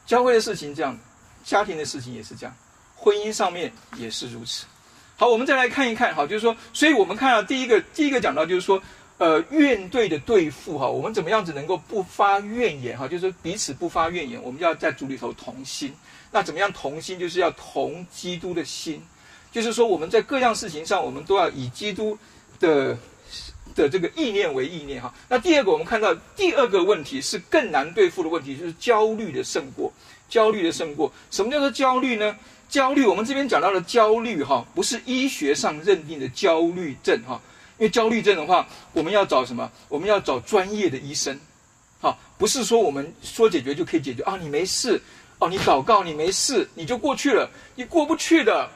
教会的事情这样，家庭的事情也是这样，婚姻上面也是如此。好，我们再来看一看，好，就是说，所以我们看到第一个，第一个讲到就是说。呃，怨对的对付哈，我们怎么样子能够不发怨言哈？就是彼此不发怨言，我们要在主里头同心。那怎么样同心？就是要同基督的心，就是说我们在各样事情上，我们都要以基督的的这个意念为意念哈。那第二个，我们看到第二个问题是更难对付的问题，就是焦虑的胜过，焦虑的胜过。什么叫做焦虑呢？焦虑，我们这边讲到的焦虑哈，不是医学上认定的焦虑症哈。因为焦虑症的话，我们要找什么？我们要找专业的医生，好，不是说我们说解决就可以解决啊！你没事，哦，你祷告你没事，你就过去了，你过不去的。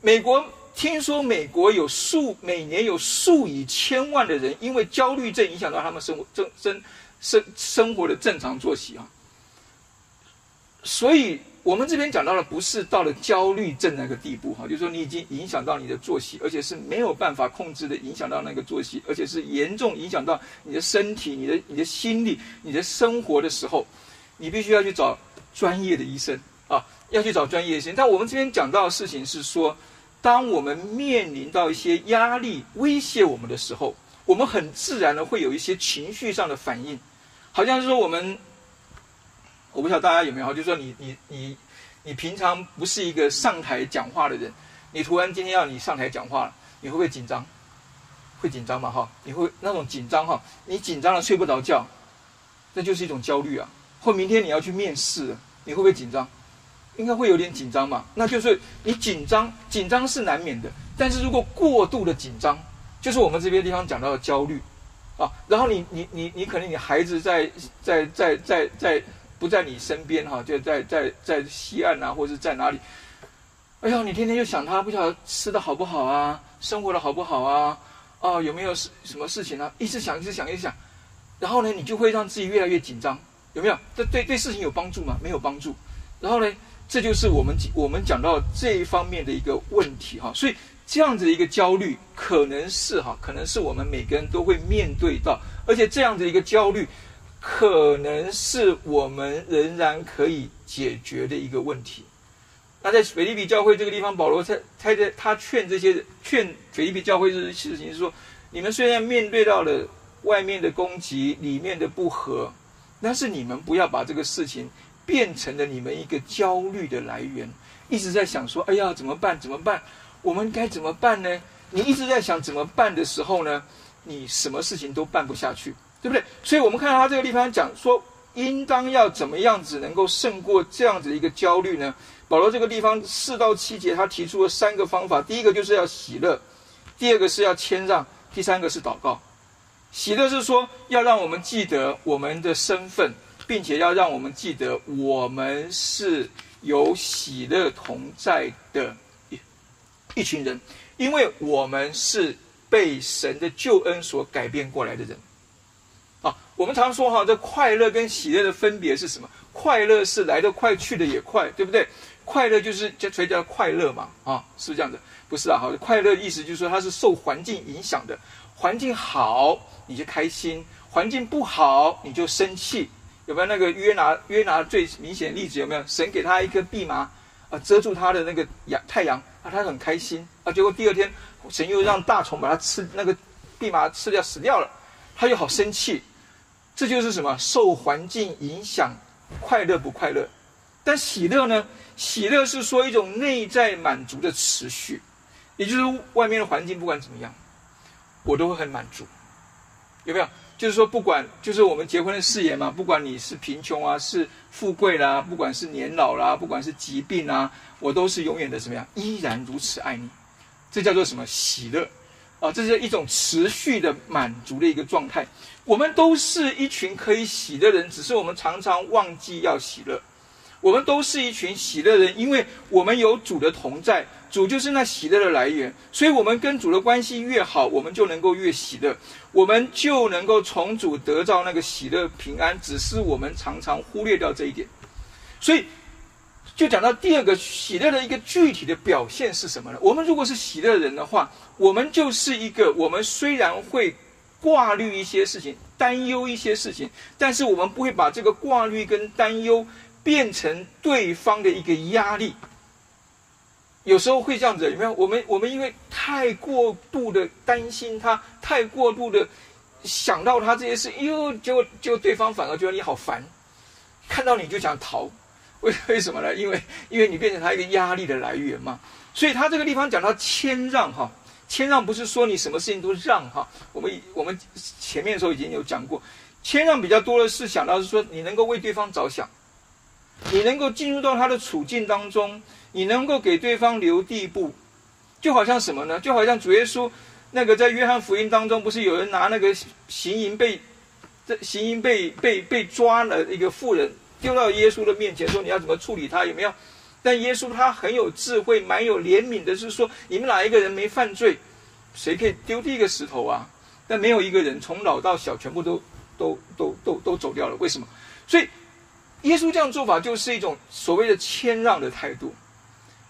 美国听说美国有数每年有数以千万的人因为焦虑症影响到他们生活正生生生活的正常作息啊，所以。我们这边讲到的不是到了焦虑症那个地步哈，就是说你已经影响到你的作息，而且是没有办法控制的影响到那个作息，而且是严重影响到你的身体、你的、你的心理、你的生活的时候，你必须要去找专业的医生啊，要去找专业医生。但我们这边讲到的事情是说，当我们面临到一些压力威胁我们的时候，我们很自然的会有一些情绪上的反应，好像是说我们。我不知道大家有没有，就是说你你你你平常不是一个上台讲话的人，你突然今天要你上台讲话了，你会不会紧张？会紧张吗？哈，你会那种紧张哈，你紧张了睡不着觉，那就是一种焦虑啊。或明天你要去面试，你会不会紧张？应该会有点紧张嘛。那就是你紧张，紧张是难免的。但是如果过度的紧张，就是我们这边地方讲到的焦虑啊。然后你你你你可能你孩子在在在在在不在你身边哈，就在在在西岸啊，或者在哪里？哎呀，你天天就想他，不晓得吃的好不好啊，生活的好不好啊？哦，有没有什什么事情呢？一直想，一直想，一直想。然后呢，你就会让自己越来越紧张，有没有？这对对事情有帮助吗？没有帮助。然后呢，这就是我们我们讲到这一方面的一个问题哈。所以这样子的一个焦虑，可能是哈，可能是我们每个人都会面对到，而且这样的一个焦虑，可能是我们仍然可以解决的一个问题。那在腓立比教会这个地方，保罗他他在他劝这些劝腓立比教会这些事情是说：你们虽然面对到了外面的攻击，里面的不和，但是你们不要把这个事情变成了你们一个焦虑的来源，一直在想说：哎呀，怎么办？怎么办？我们该怎么办呢？你一直在想怎么办的时候呢，你什么事情都办不下去，对不对？所以我们看到他这个地方讲说，应当要怎么样子能够胜过这样子的一个焦虑呢？保罗这个地方四到七节，他提出了三个方法。第一个就是要喜乐，第二个是要谦让，第三个是祷告。喜乐是说要让我们记得我们的身份，并且要让我们记得我们是有喜乐同在的一一群人，因为我们是被神的救恩所改变过来的人。啊，我们常说哈，这快乐跟喜乐的分别是什么？快乐是来得快，去的也快，对不对？快乐就是叫所以叫快乐嘛，啊，是不是这样子？不是啊，好，快乐意思就是说它是受环境影响的，环境好你就开心，环境不好你就生气，有没有那个约拿？约拿最明显例子有没有？神给他一颗蓖麻啊，遮住他的那个阳太阳啊，他很开心啊，结果第二天神又让大虫把他吃那个蓖麻吃掉死掉了，他又好生气，这就是什么？受环境影响，快乐不快乐？但喜乐呢？喜乐是说一种内在满足的持续，也就是外面的环境不管怎么样，我都会很满足，有没有？就是说不管，就是我们结婚的誓言嘛，不管你是贫穷啊，是富贵啦，不管是年老啦，不管是疾病啊，我都是永远的什么样，依然如此爱你，这叫做什么喜乐啊？这是一种持续的满足的一个状态。我们都是一群可以喜的人，只是我们常常忘记要喜乐。我们都是一群喜乐人，因为我们有主的同在，主就是那喜乐的来源。所以，我们跟主的关系越好，我们就能够越喜乐，我们就能够从主得到那个喜乐平安。只是我们常常忽略掉这一点。所以，就讲到第二个喜乐的一个具体的表现是什么呢？我们如果是喜乐人的话，我们就是一个我们虽然会挂虑一些事情、担忧一些事情，但是我们不会把这个挂虑跟担忧。变成对方的一个压力，有时候会这样子，有没有？我们我们因为太过度的担心他，太过度的想到他这些事，哟，结果结果对方反而觉得你好烦，看到你就想逃，为为什么呢？因为因为你变成他一个压力的来源嘛。所以他这个地方讲到谦让哈，谦让不是说你什么事情都让哈。我们我们前面的时候已经有讲过，谦让比较多的是想到是说你能够为对方着想。你能够进入到他的处境当中，你能够给对方留地步，就好像什么呢？就好像主耶稣那个在约翰福音当中，不是有人拿那个行淫被这行淫被被被抓了一个妇人丢到耶稣的面前，说你要怎么处理他？有没有？但耶稣他很有智慧，蛮有怜悯的，是说你们哪一个人没犯罪，谁可以丢第一个石头啊？但没有一个人从老到小全部都都都都都走掉了，为什么？所以。耶稣这样做法就是一种所谓的谦让的态度，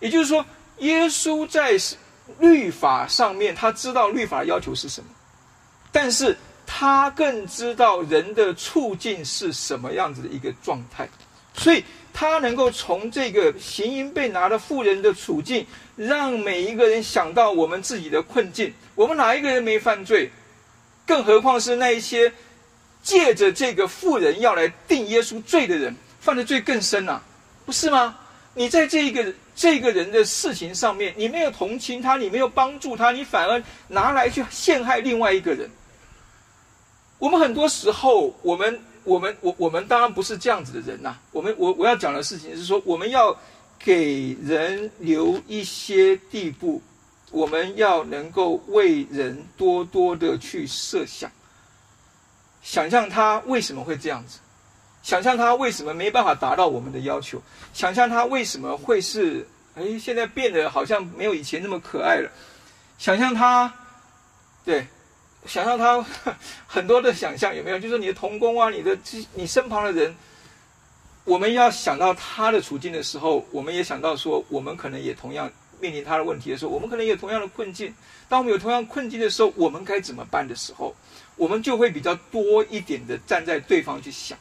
也就是说，耶稣在律法上面，他知道律法要求是什么，但是他更知道人的处境是什么样子的一个状态，所以他能够从这个行淫被拿的妇人的处境，让每一个人想到我们自己的困境。我们哪一个人没犯罪？更何况是那一些。借着这个妇人要来定耶稣罪的人，犯的罪更深呐，不是吗？你在这一个这个人的事情上面，你没有同情他，你没有帮助他，你反而拿来去陷害另外一个人。我们很多时候，我们我们我我们当然不是这样子的人呐。我们我我要讲的事情是说，我们要给人留一些地步，我们要能够为人多多的去设想，想象他为什么会这样子，想象他为什么没办法达到我们的要求，想象他为什么会是哎现在变得好像没有以前那么可爱了，想象他，对。想象他 很多的想象有没有？就是你的童工啊，你的你身旁的人，我们要想到他的处境的时候，我们也想到说，我们可能也同样面临他的问题的时候，我们可能也有同样的困境。当我们有同样困境的时候，我们该怎么办的时候，我们就会比较多一点的站在对方去想，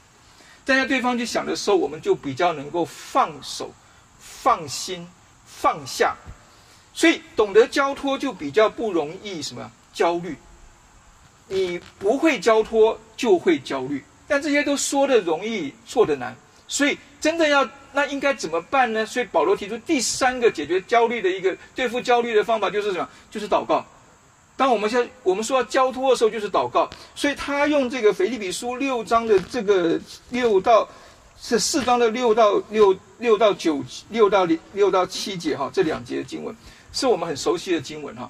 站在对方去想的时候，我们就比较能够放手、放心、放下。所以懂得交托就比较不容易什么焦虑。你不会交托就会焦虑，但这些都说的容易做的难，所以真的要那应该怎么办呢？所以保罗提出第三个解决焦虑的一个对付焦虑的方法就是什么？就是祷告。当我们现在我们说要交托的时候，就是祷告。所以他用这个腓立比书六章的这个六到是四章的六到六六到九六到六到七节哈，这两节经文是我们很熟悉的经文哈。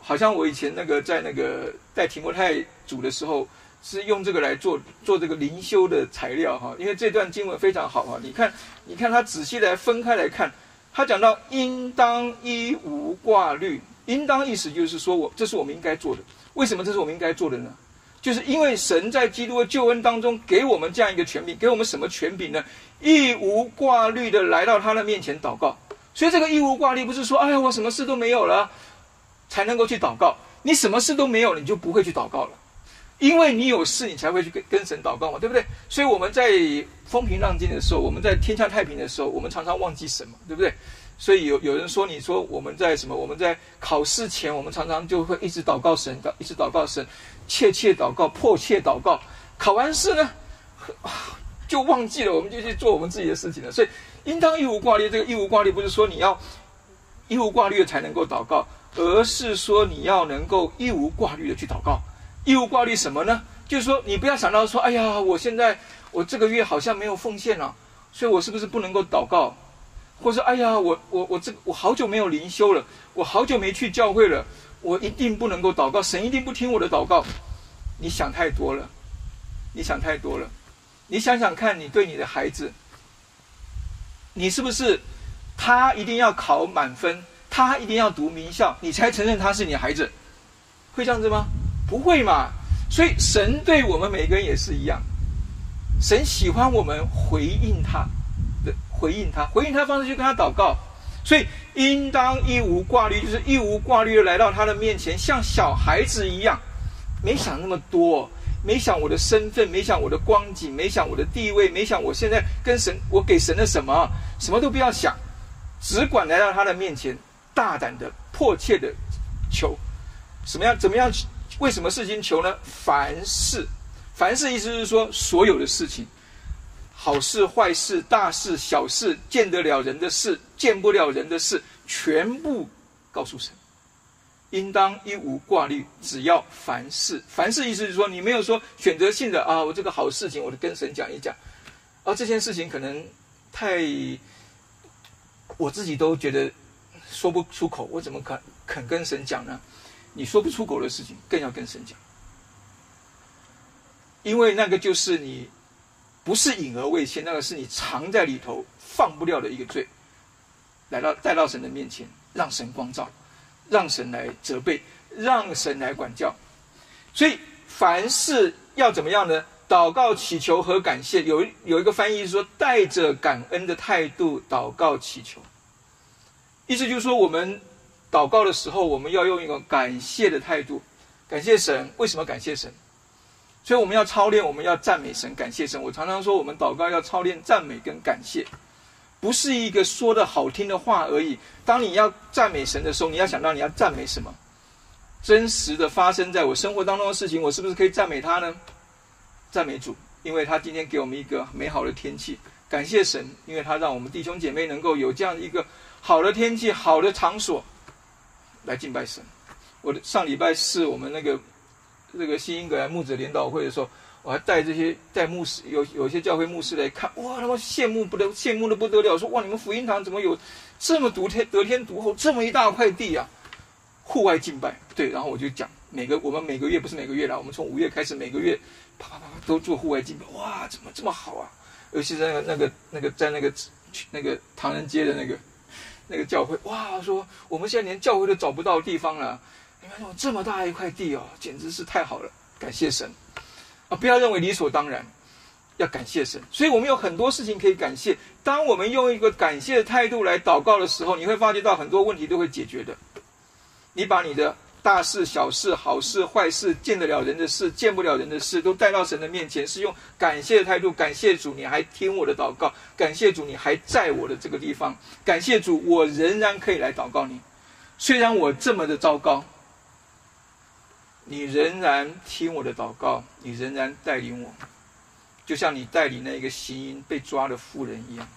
好像我以前那个在那个带提摩太组的时候，是用这个来做做这个灵修的材料哈，因为这段经文非常好哈。你看，你看他仔细来分开来看，他讲到应当一无挂虑，应当意思就是说我这是我们应该做的。为什么这是我们应该做的呢？就是因为神在基督的救恩当中给我们这样一个权柄，给我们什么权柄呢？一无挂虑的来到他的面前祷告。所以这个一无挂虑不是说哎呀我什么事都没有了。才能够去祷告。你什么事都没有，你就不会去祷告了，因为你有事，你才会去跟跟神祷告嘛，对不对？所以我们在风平浪静的时候，我们在天下太平的时候，我们常常忘记神嘛，对不对？所以有有人说，你说我们在什么？我们在考试前，我们常常就会一直祷告神，一直祷告神，切切祷告，迫切祷告。考完试呢，就忘记了，我们就去做我们自己的事情了。所以应当一无挂虑。这个一无挂虑不是说你要一无挂虑才能够祷告。而是说你要能够一无挂虑的去祷告，一无挂虑什么呢？就是说你不要想到说，哎呀，我现在我这个月好像没有奉献了，所以我是不是不能够祷告？或者说，哎呀，我我我这我好久没有灵修了，我好久没去教会了，我一定不能够祷告，神一定不听我的祷告。你想太多了，你想太多了。你想想看，你对你的孩子，你是不是他一定要考满分？他一定要读名校，你才承认他是你孩子，会这样子吗？不会嘛。所以神对我们每个人也是一样，神喜欢我们回应他回应他，回应他方式就跟他祷告。所以应当一无挂虑，就是一无挂虑的来到他的面前，像小孩子一样，没想那么多，没想我的身份，没想我的光景，没想我的地位，没想我现在跟神，我给神的什么，什么都不要想，只管来到他的面前。大胆的、迫切的求，什么样？怎么样？为什么事情求呢？凡事，凡事意思是说，所有的事情，好事、坏事、大事、小事，见得了人的事，见不了人的事，全部告诉神。应当一无挂虑，只要凡事。凡事意思是说，你没有说选择性的啊，我这个好事情，我就跟神讲一讲。啊，这件事情可能太，我自己都觉得。说不出口，我怎么肯肯跟神讲呢？你说不出口的事情，更要跟神讲，因为那个就是你不是隐而未现，那个是你藏在里头放不掉的一个罪，来到带到神的面前，让神光照，让神来责备，让神来管教。所以凡事要怎么样呢？祷告、祈求和感谢，有有一个翻译是说，带着感恩的态度祷告祈求。意思就是说，我们祷告的时候，我们要用一个感谢的态度，感谢神。为什么感谢神？所以我们要操练，我们要赞美神，感谢神。我常常说，我们祷告要操练赞美跟感谢，不是一个说的好听的话而已。当你要赞美神的时候，你要想到你要赞美什么？真实的发生在我生活当中的事情，我是不是可以赞美他呢？赞美主，因为他今天给我们一个美好的天气。感谢神，因为他让我们弟兄姐妹能够有这样一个。好的天气，好的场所，来敬拜神。我的上礼拜四我们那个这个新英格兰牧者联导会的时候，我还带这些带牧师，有有些教会牧师来看，哇，他们羡慕不得，羡慕的不得了，说哇，你们福音堂怎么有这么独天得天独厚，这么一大块地啊？户外敬拜，对，然后我就讲，每个我们每个月不是每个月了，我们从五月开始，每个月啪啪啪都做户外敬拜，哇，怎么这么好啊？尤其在那个那个那个在那个那个唐人街的那个那个教会，哇，说我们现在连教会都找不到地方了，你们有这么大一块地哦，简直是太好了，感谢神。啊，不要认为理所当然，要感谢神。所以我们有很多事情可以感谢。当我们用一个感谢的态度来祷告的时候，你会发觉到很多问题都会解决的。你把你的大事、小事、好事、坏事、见得了人的事、见不了人的事，都带到神的面前，是用感谢的态度。感谢主，你还听我的祷告；感谢主，你还在我的这个地方；感谢主，我仍然可以来祷告你。虽然我这么的糟糕。你仍然听我的祷告，你仍然带领我，就像你带领那个行淫被抓的妇人一样。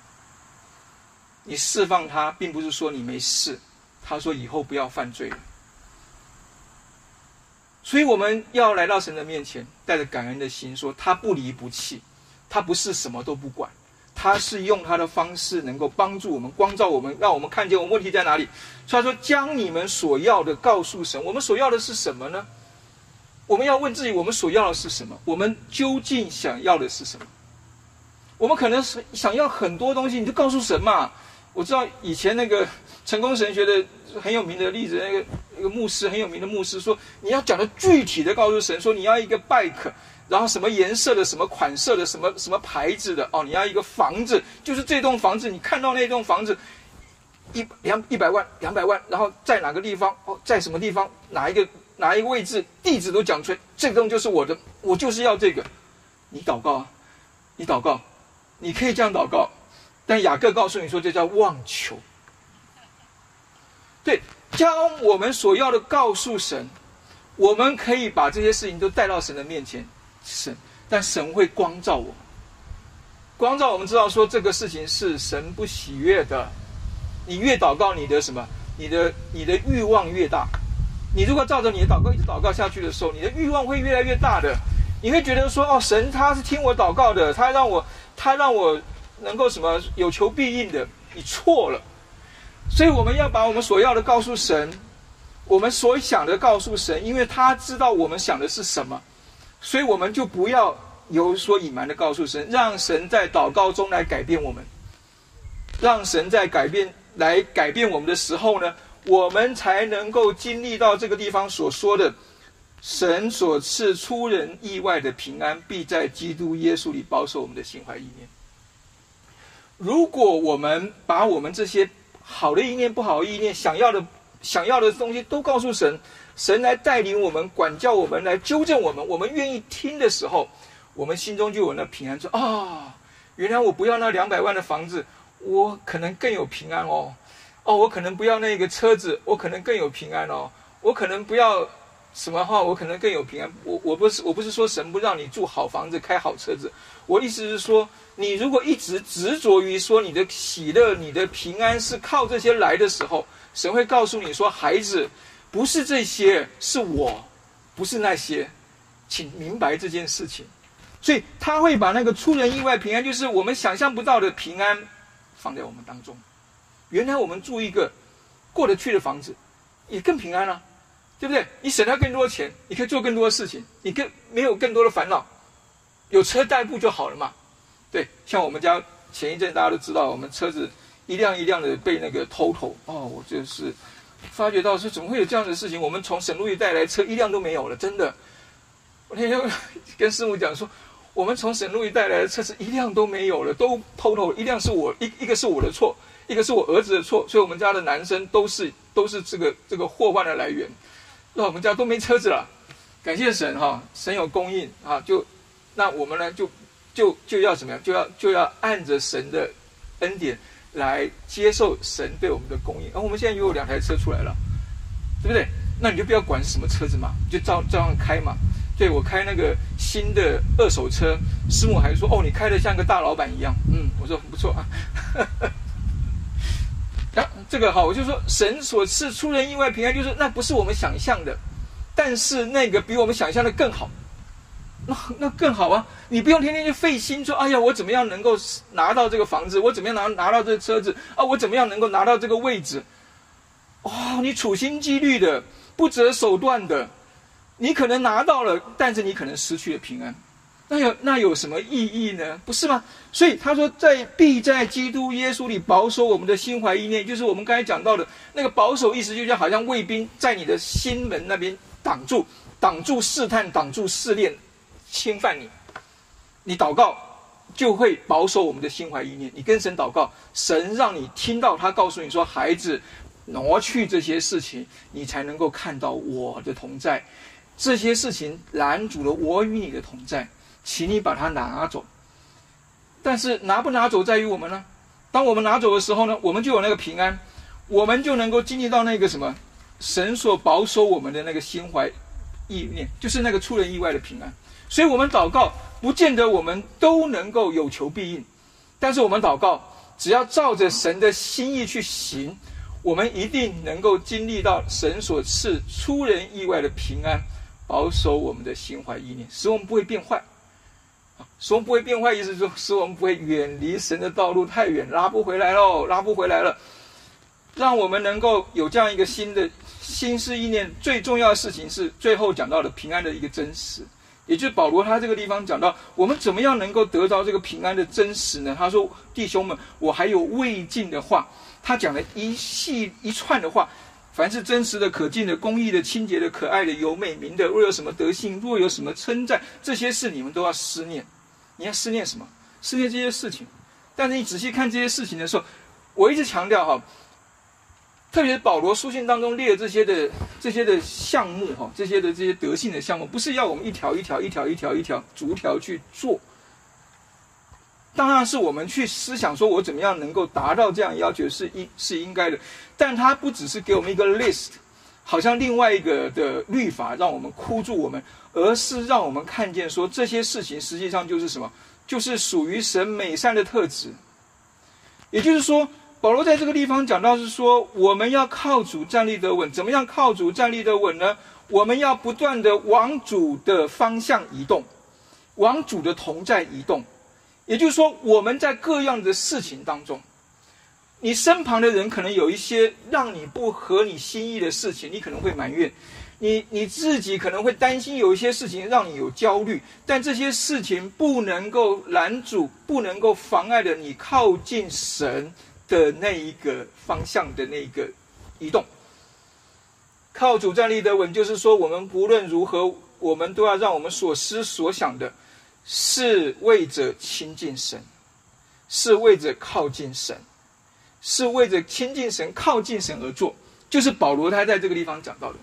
你释放他，并不是说你没事，他说以后不要犯罪了。所以我们要来到神的面前，带着感恩的心，说他不离不弃，他不是什么都不管，他是用他的方式能够帮助我们，光照我们，让我们看见我们问题在哪里。所以他说：“将你们所要的告诉神。”我们所要的是什么呢？我们要问自己：我们所要的是什么？我们究竟想要的是什么？我们可能是想要很多东西，你就告诉神嘛。我知道以前那个成功神学的很有名的例子，那个一个牧师很有名的牧师说：你要讲的具体的告诉神，说你要一个 bike，然后什么颜色的、什么款式的、什么什么牌子的哦，你要一个房子，就是这栋房子，你看到那栋房子一两一百万、两百万，然后在哪个地方哦，在什么地方哪一个？哪一个位置，地址都讲出来，这个东西就是我的，我就是要这个。你祷告啊，你祷告，你可以这样祷告，但雅各告诉你说，这叫妄求。对，将我们所要的告诉神，我们可以把这些事情都带到神的面前，神，但神会光照我，光照我们知道说这个事情是神不喜悦的。你越祷告，你的什么？你的你的欲望越大。你如果照着你的祷告一直祷告下去的时候，你的欲望会越来越大的。你会觉得说：“哦，神他是听我祷告的，他让我，他让我能够什么有求必应的。”你错了。所以我们要把我们所要的告诉神，我们所想的告诉神，因为他知道我们想的是什么，所以我们就不要有所隐瞒的告诉神，让神在祷告中来改变我们，让神在改变来改变我们的时候呢？我们才能够经历到这个地方所说的神所赐出人意外的平安，必在基督耶稣里保守我们的心怀意念。如果我们把我们这些好的意念、不好的意念、想要的、想要的东西都告诉神，神来带领我们、管教我们、来纠正我们，我们愿意听的时候，我们心中就有那平安。说啊，原来我不要那两百万的房子，我可能更有平安哦。哦，我可能不要那个车子，我可能更有平安哦。我可能不要什么话，我可能更有平安。我我不是我不是说神不让你住好房子、开好车子，我意思是说，你如果一直执着于说你的喜乐、你的平安是靠这些来的时候，神会告诉你说，孩子，不是这些，是我，不是那些，请明白这件事情。所以他会把那个出人意外平安，就是我们想象不到的平安，放在我们当中。原来我们住一个过得去的房子，也更平安了，对不对？你省下更多的钱，你可以做更多的事情，你更没有更多的烦恼，有车代步就好了嘛。对，像我们家前一阵大家都知道，我们车子一辆一辆的被那个偷偷哦，我就是发觉到是怎么会有这样的事情？我们从省路一带来车一辆都没有了，真的。我那天跟师傅讲说，我们从省路一带来的车子一辆都没有了，都偷偷一辆是我一一个是我的错。一个是我儿子的错，所以我们家的男生都是都是这个这个祸患的来源，那我们家都没车子了。感谢神哈，神有供应啊，就那我们呢就就就要怎么样？就要就要按着神的恩典来接受神对我们的供应。而我们现在又有两台车出来了，对不对？那你就不要管是什么车子嘛，就照照样开嘛。对我开那个新的二手车，师母还说：“哦，你开的像个大老板一样。”嗯，我说很不错啊。这个哈，我就说神所赐出人意外平安，就是那不是我们想象的，但是那个比我们想象的更好。那那更好啊！你不用天天去费心说，哎呀，我怎么样能够拿到这个房子？我怎么样拿拿到这个车子？啊，我怎么样能够拿到这个位置？哦，你处心积虑的、不择手段的，你可能拿到了，但是你可能失去了平安。那有那有什么意义呢？不是吗？所以他说，在必在基督耶稣里保守我们的心怀意念，就是我们刚才讲到的那个保守意思，就像好像卫兵在你的心门那边挡住、挡住试探、挡住试炼、侵犯你。你祷告就会保守我们的心怀意念。你跟神祷告，神让你听到他告诉你说：“孩子，挪去这些事情，你才能够看到我的同在。这些事情拦阻了我与你的同在。”请你把它拿走，但是拿不拿走在于我们呢？当我们拿走的时候呢，我们就有那个平安，我们就能够经历到那个什么，神所保守我们的那个心怀意念，就是那个出人意外的平安。所以，我们祷告不见得我们都能够有求必应，但是我们祷告，只要照着神的心意去行，我们一定能够经历到神所赐出人意外的平安，保守我们的心怀意念，使我们不会变坏。使我们不会变坏，意思说使我们不会远离神的道路太远，拉不回来喽，拉不回来了。让我们能够有这样一个新的心思意念。最重要的事情是最后讲到的平安的一个真实，也就是保罗他这个地方讲到，我们怎么样能够得到这个平安的真实呢？他说：“弟兄们，我还有未尽的话。”他讲了一系一串的话，凡是真实的、可敬的、公益的、清洁的、可爱的、有美名的，若有什么德性，若有什么称赞，这些事你们都要思念。你要思念什么？思念这些事情。但是你仔细看这些事情的时候，我一直强调哈，特别是保罗书信当中列的这些的这些的项目哈，这些的这些德性的项目，不是要我们一条一条、一条一条、一条逐条去做。当然是我们去思想，说我怎么样能够达到这样要求是应是应该的。但它不只是给我们一个 list，好像另外一个的律法让我们箍住我们。而是让我们看见，说这些事情实际上就是什么？就是属于神美善的特质。也就是说，保罗在这个地方讲到是说，我们要靠主站立得稳。怎么样靠主站立得稳呢？我们要不断的往主的方向移动，往主的同在移动。也就是说，我们在各样的事情当中，你身旁的人可能有一些让你不合你心意的事情，你可能会埋怨。你你自己可能会担心有一些事情让你有焦虑，但这些事情不能够拦阻，不能够妨碍的你靠近神的那一个方向的那个移动。靠主站立的稳，就是说我们无论如何，我们都要让我们所思所想的，是为着亲近神，是为着靠近神，是为着亲近神、靠近神而做。就是保罗他在这个地方讲到的。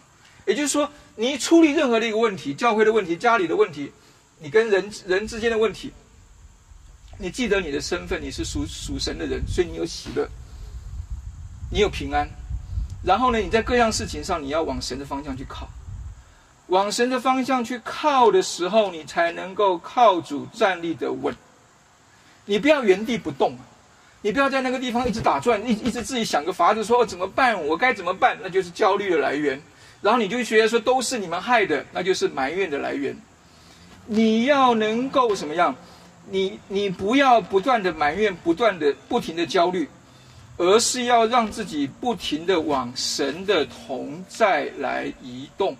也就是说，你处理任何的一个问题，教会的问题、家里的问题，你跟人人之间的问题，你记得你的身份，你是属属神的人，所以你有喜乐，你有平安。然后呢，你在各样事情上，你要往神的方向去靠，往神的方向去靠的时候，你才能够靠主站立的稳。你不要原地不动，你不要在那个地方一直打转，一一直自己想个法子，说哦怎么办？我该怎么办？那就是焦虑的来源。然后你就觉得说都是你们害的，那就是埋怨的来源。你要能够什么样？你你不要不断的埋怨，不断的不停的焦虑，而是要让自己不停的往神的同在来移动，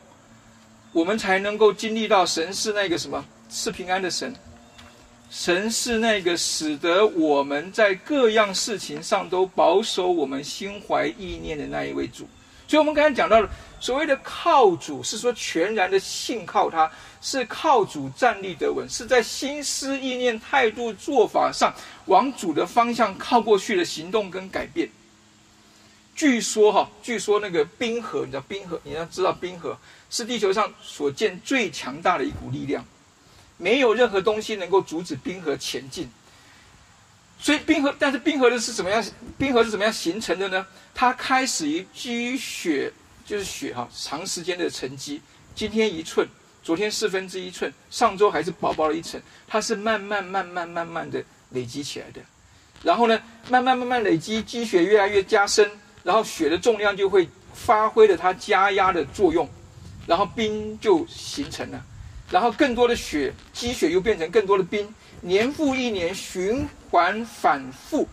我们才能够经历到神是那个什么是平安的神，神是那个使得我们在各样事情上都保守我们心怀意念的那一位主。所以，我们刚才讲到了。所谓的靠主，是说全然的信靠他，是靠主站立得稳，是在心思意念、态度、做法上往主的方向靠过去的行动跟改变。据说哈，据说那个冰河，你知道冰河，你要知道冰河是地球上所见最强大的一股力量，没有任何东西能够阻止冰河前进。所以冰河，但是冰河的是怎么样？冰河是怎么样形成的呢？它开始于积雪。就是雪哈，长时间的沉积，今天一寸，昨天四分之一寸，上周还是薄薄的一层，它是慢慢慢慢慢慢的累积起来的。然后呢，慢慢慢慢累积，积雪越来越加深，然后雪的重量就会发挥了它加压的作用，然后冰就形成了。然后更多的雪积雪又变成更多的冰，年复一年循环反复，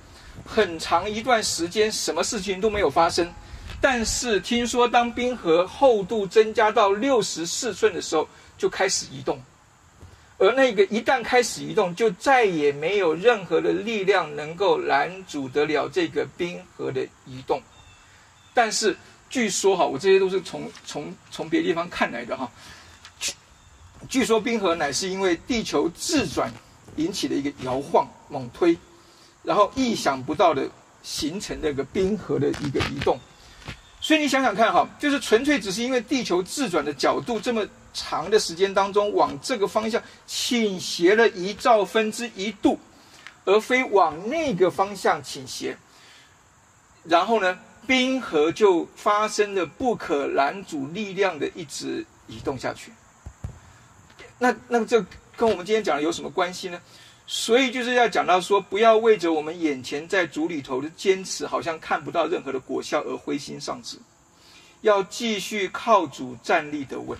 很长一段时间什么事情都没有发生。但是听说，当冰河厚度增加到六十四寸的时候，就开始移动。而那个一旦开始移动，就再也没有任何的力量能够拦阻得了这个冰河的移动。但是据说哈，我这些都是从从从别的地方看来的哈。据说冰河乃是因为地球自转引起的一个摇晃猛推，然后意想不到的形成那个冰河的一个移动。所以你想想看哈，就是纯粹只是因为地球自转的角度这么长的时间当中往这个方向倾斜了一兆分之一度，而非往那个方向倾斜，然后呢，冰河就发生了不可拦阻力量的一直移动下去。那那这跟我们今天讲的有什么关系呢？所以就是要讲到说，不要为着我们眼前在主里头的坚持，好像看不到任何的果效而灰心丧志，要继续靠主站立的稳，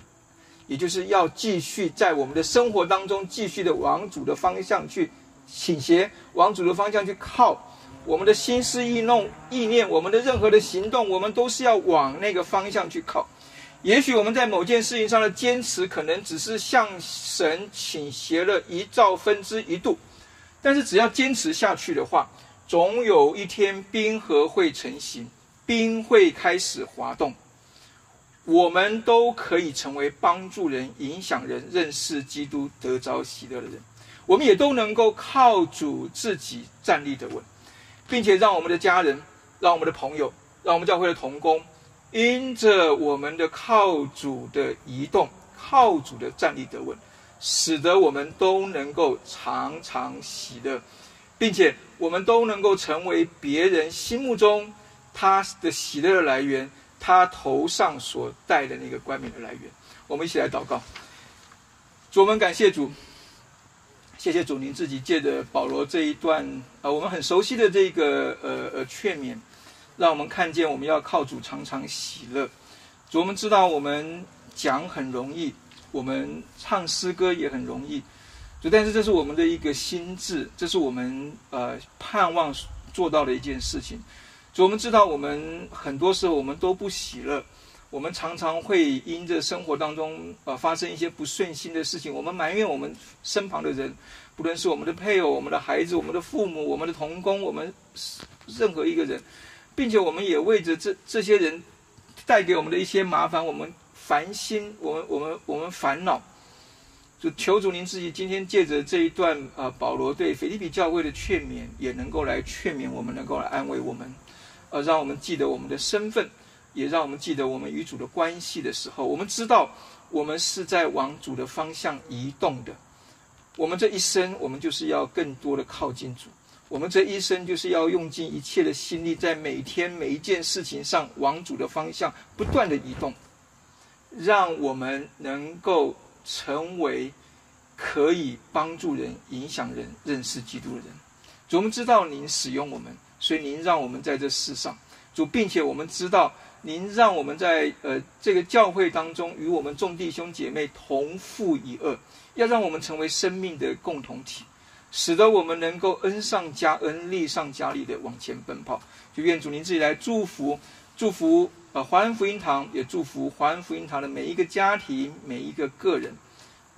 也就是要继续在我们的生活当中继续的往主的方向去倾斜，往主的方向去靠。我们的心思意弄意念，我们的任何的行动，我们都是要往那个方向去靠。也许我们在某件事情上的坚持，可能只是向神倾斜了一兆分之一度，但是只要坚持下去的话，总有一天冰河会成型，冰会开始滑动，我们都可以成为帮助人、影响人认识基督、得着喜乐的人。我们也都能够靠主自己站立的稳，并且让我们的家人、让我们的朋友、让我们教会的同工。因着我们的靠主的移动，靠主的站立得稳，使得我们都能够常常喜乐，并且我们都能够成为别人心目中他的喜乐的来源，他头上所戴的那个冠冕的来源。我们一起来祷告，主，我们感谢主，谢谢主，您自己借着保罗这一段啊，我们很熟悉的这个呃呃劝勉。让我们看见，我们要靠主常常喜乐。主，我们知道我们讲很容易，我们唱诗歌也很容易。主，但是这是我们的一个心智，这是我们呃盼望做到的一件事情。主，我们知道我们很多时候我们都不喜乐，我们常常会因着生活当中呃发生一些不顺心的事情，我们埋怨我们身旁的人，不论是我们的配偶、我们的孩子、我们的父母、我们的同工，我们任何一个人。并且我们也为着这这些人带给我们的一些麻烦，我们烦心，我们我们我们烦恼，就求主您自己今天借着这一段啊，保罗对腓立比教会的劝勉，也能够来劝勉我们，能够来安慰我们，呃，让我们记得我们的身份，也让我们记得我们与主的关系的时候，我们知道我们是在往主的方向移动的，我们这一生，我们就是要更多的靠近主。我们这一生就是要用尽一切的心力，在每天每一件事情上往主的方向不断的移动，让我们能够成为可以帮助人、影响人认识基督的人。主，我们知道您使用我们，所以您让我们在这世上。主，并且我们知道您让我们在呃这个教会当中与我们众弟兄姐妹同负一恶，要让我们成为生命的共同体。使得我们能够恩上加恩、利上加利的往前奔跑。就愿主您自己来祝福、祝福呃华安福音堂，也祝福华安福音堂的每一个家庭、每一个个人，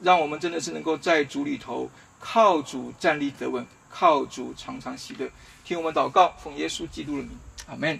让我们真的是能够在主里头靠主站立得稳，靠主常常喜乐。听我们祷告，奉耶稣基督的名，阿门。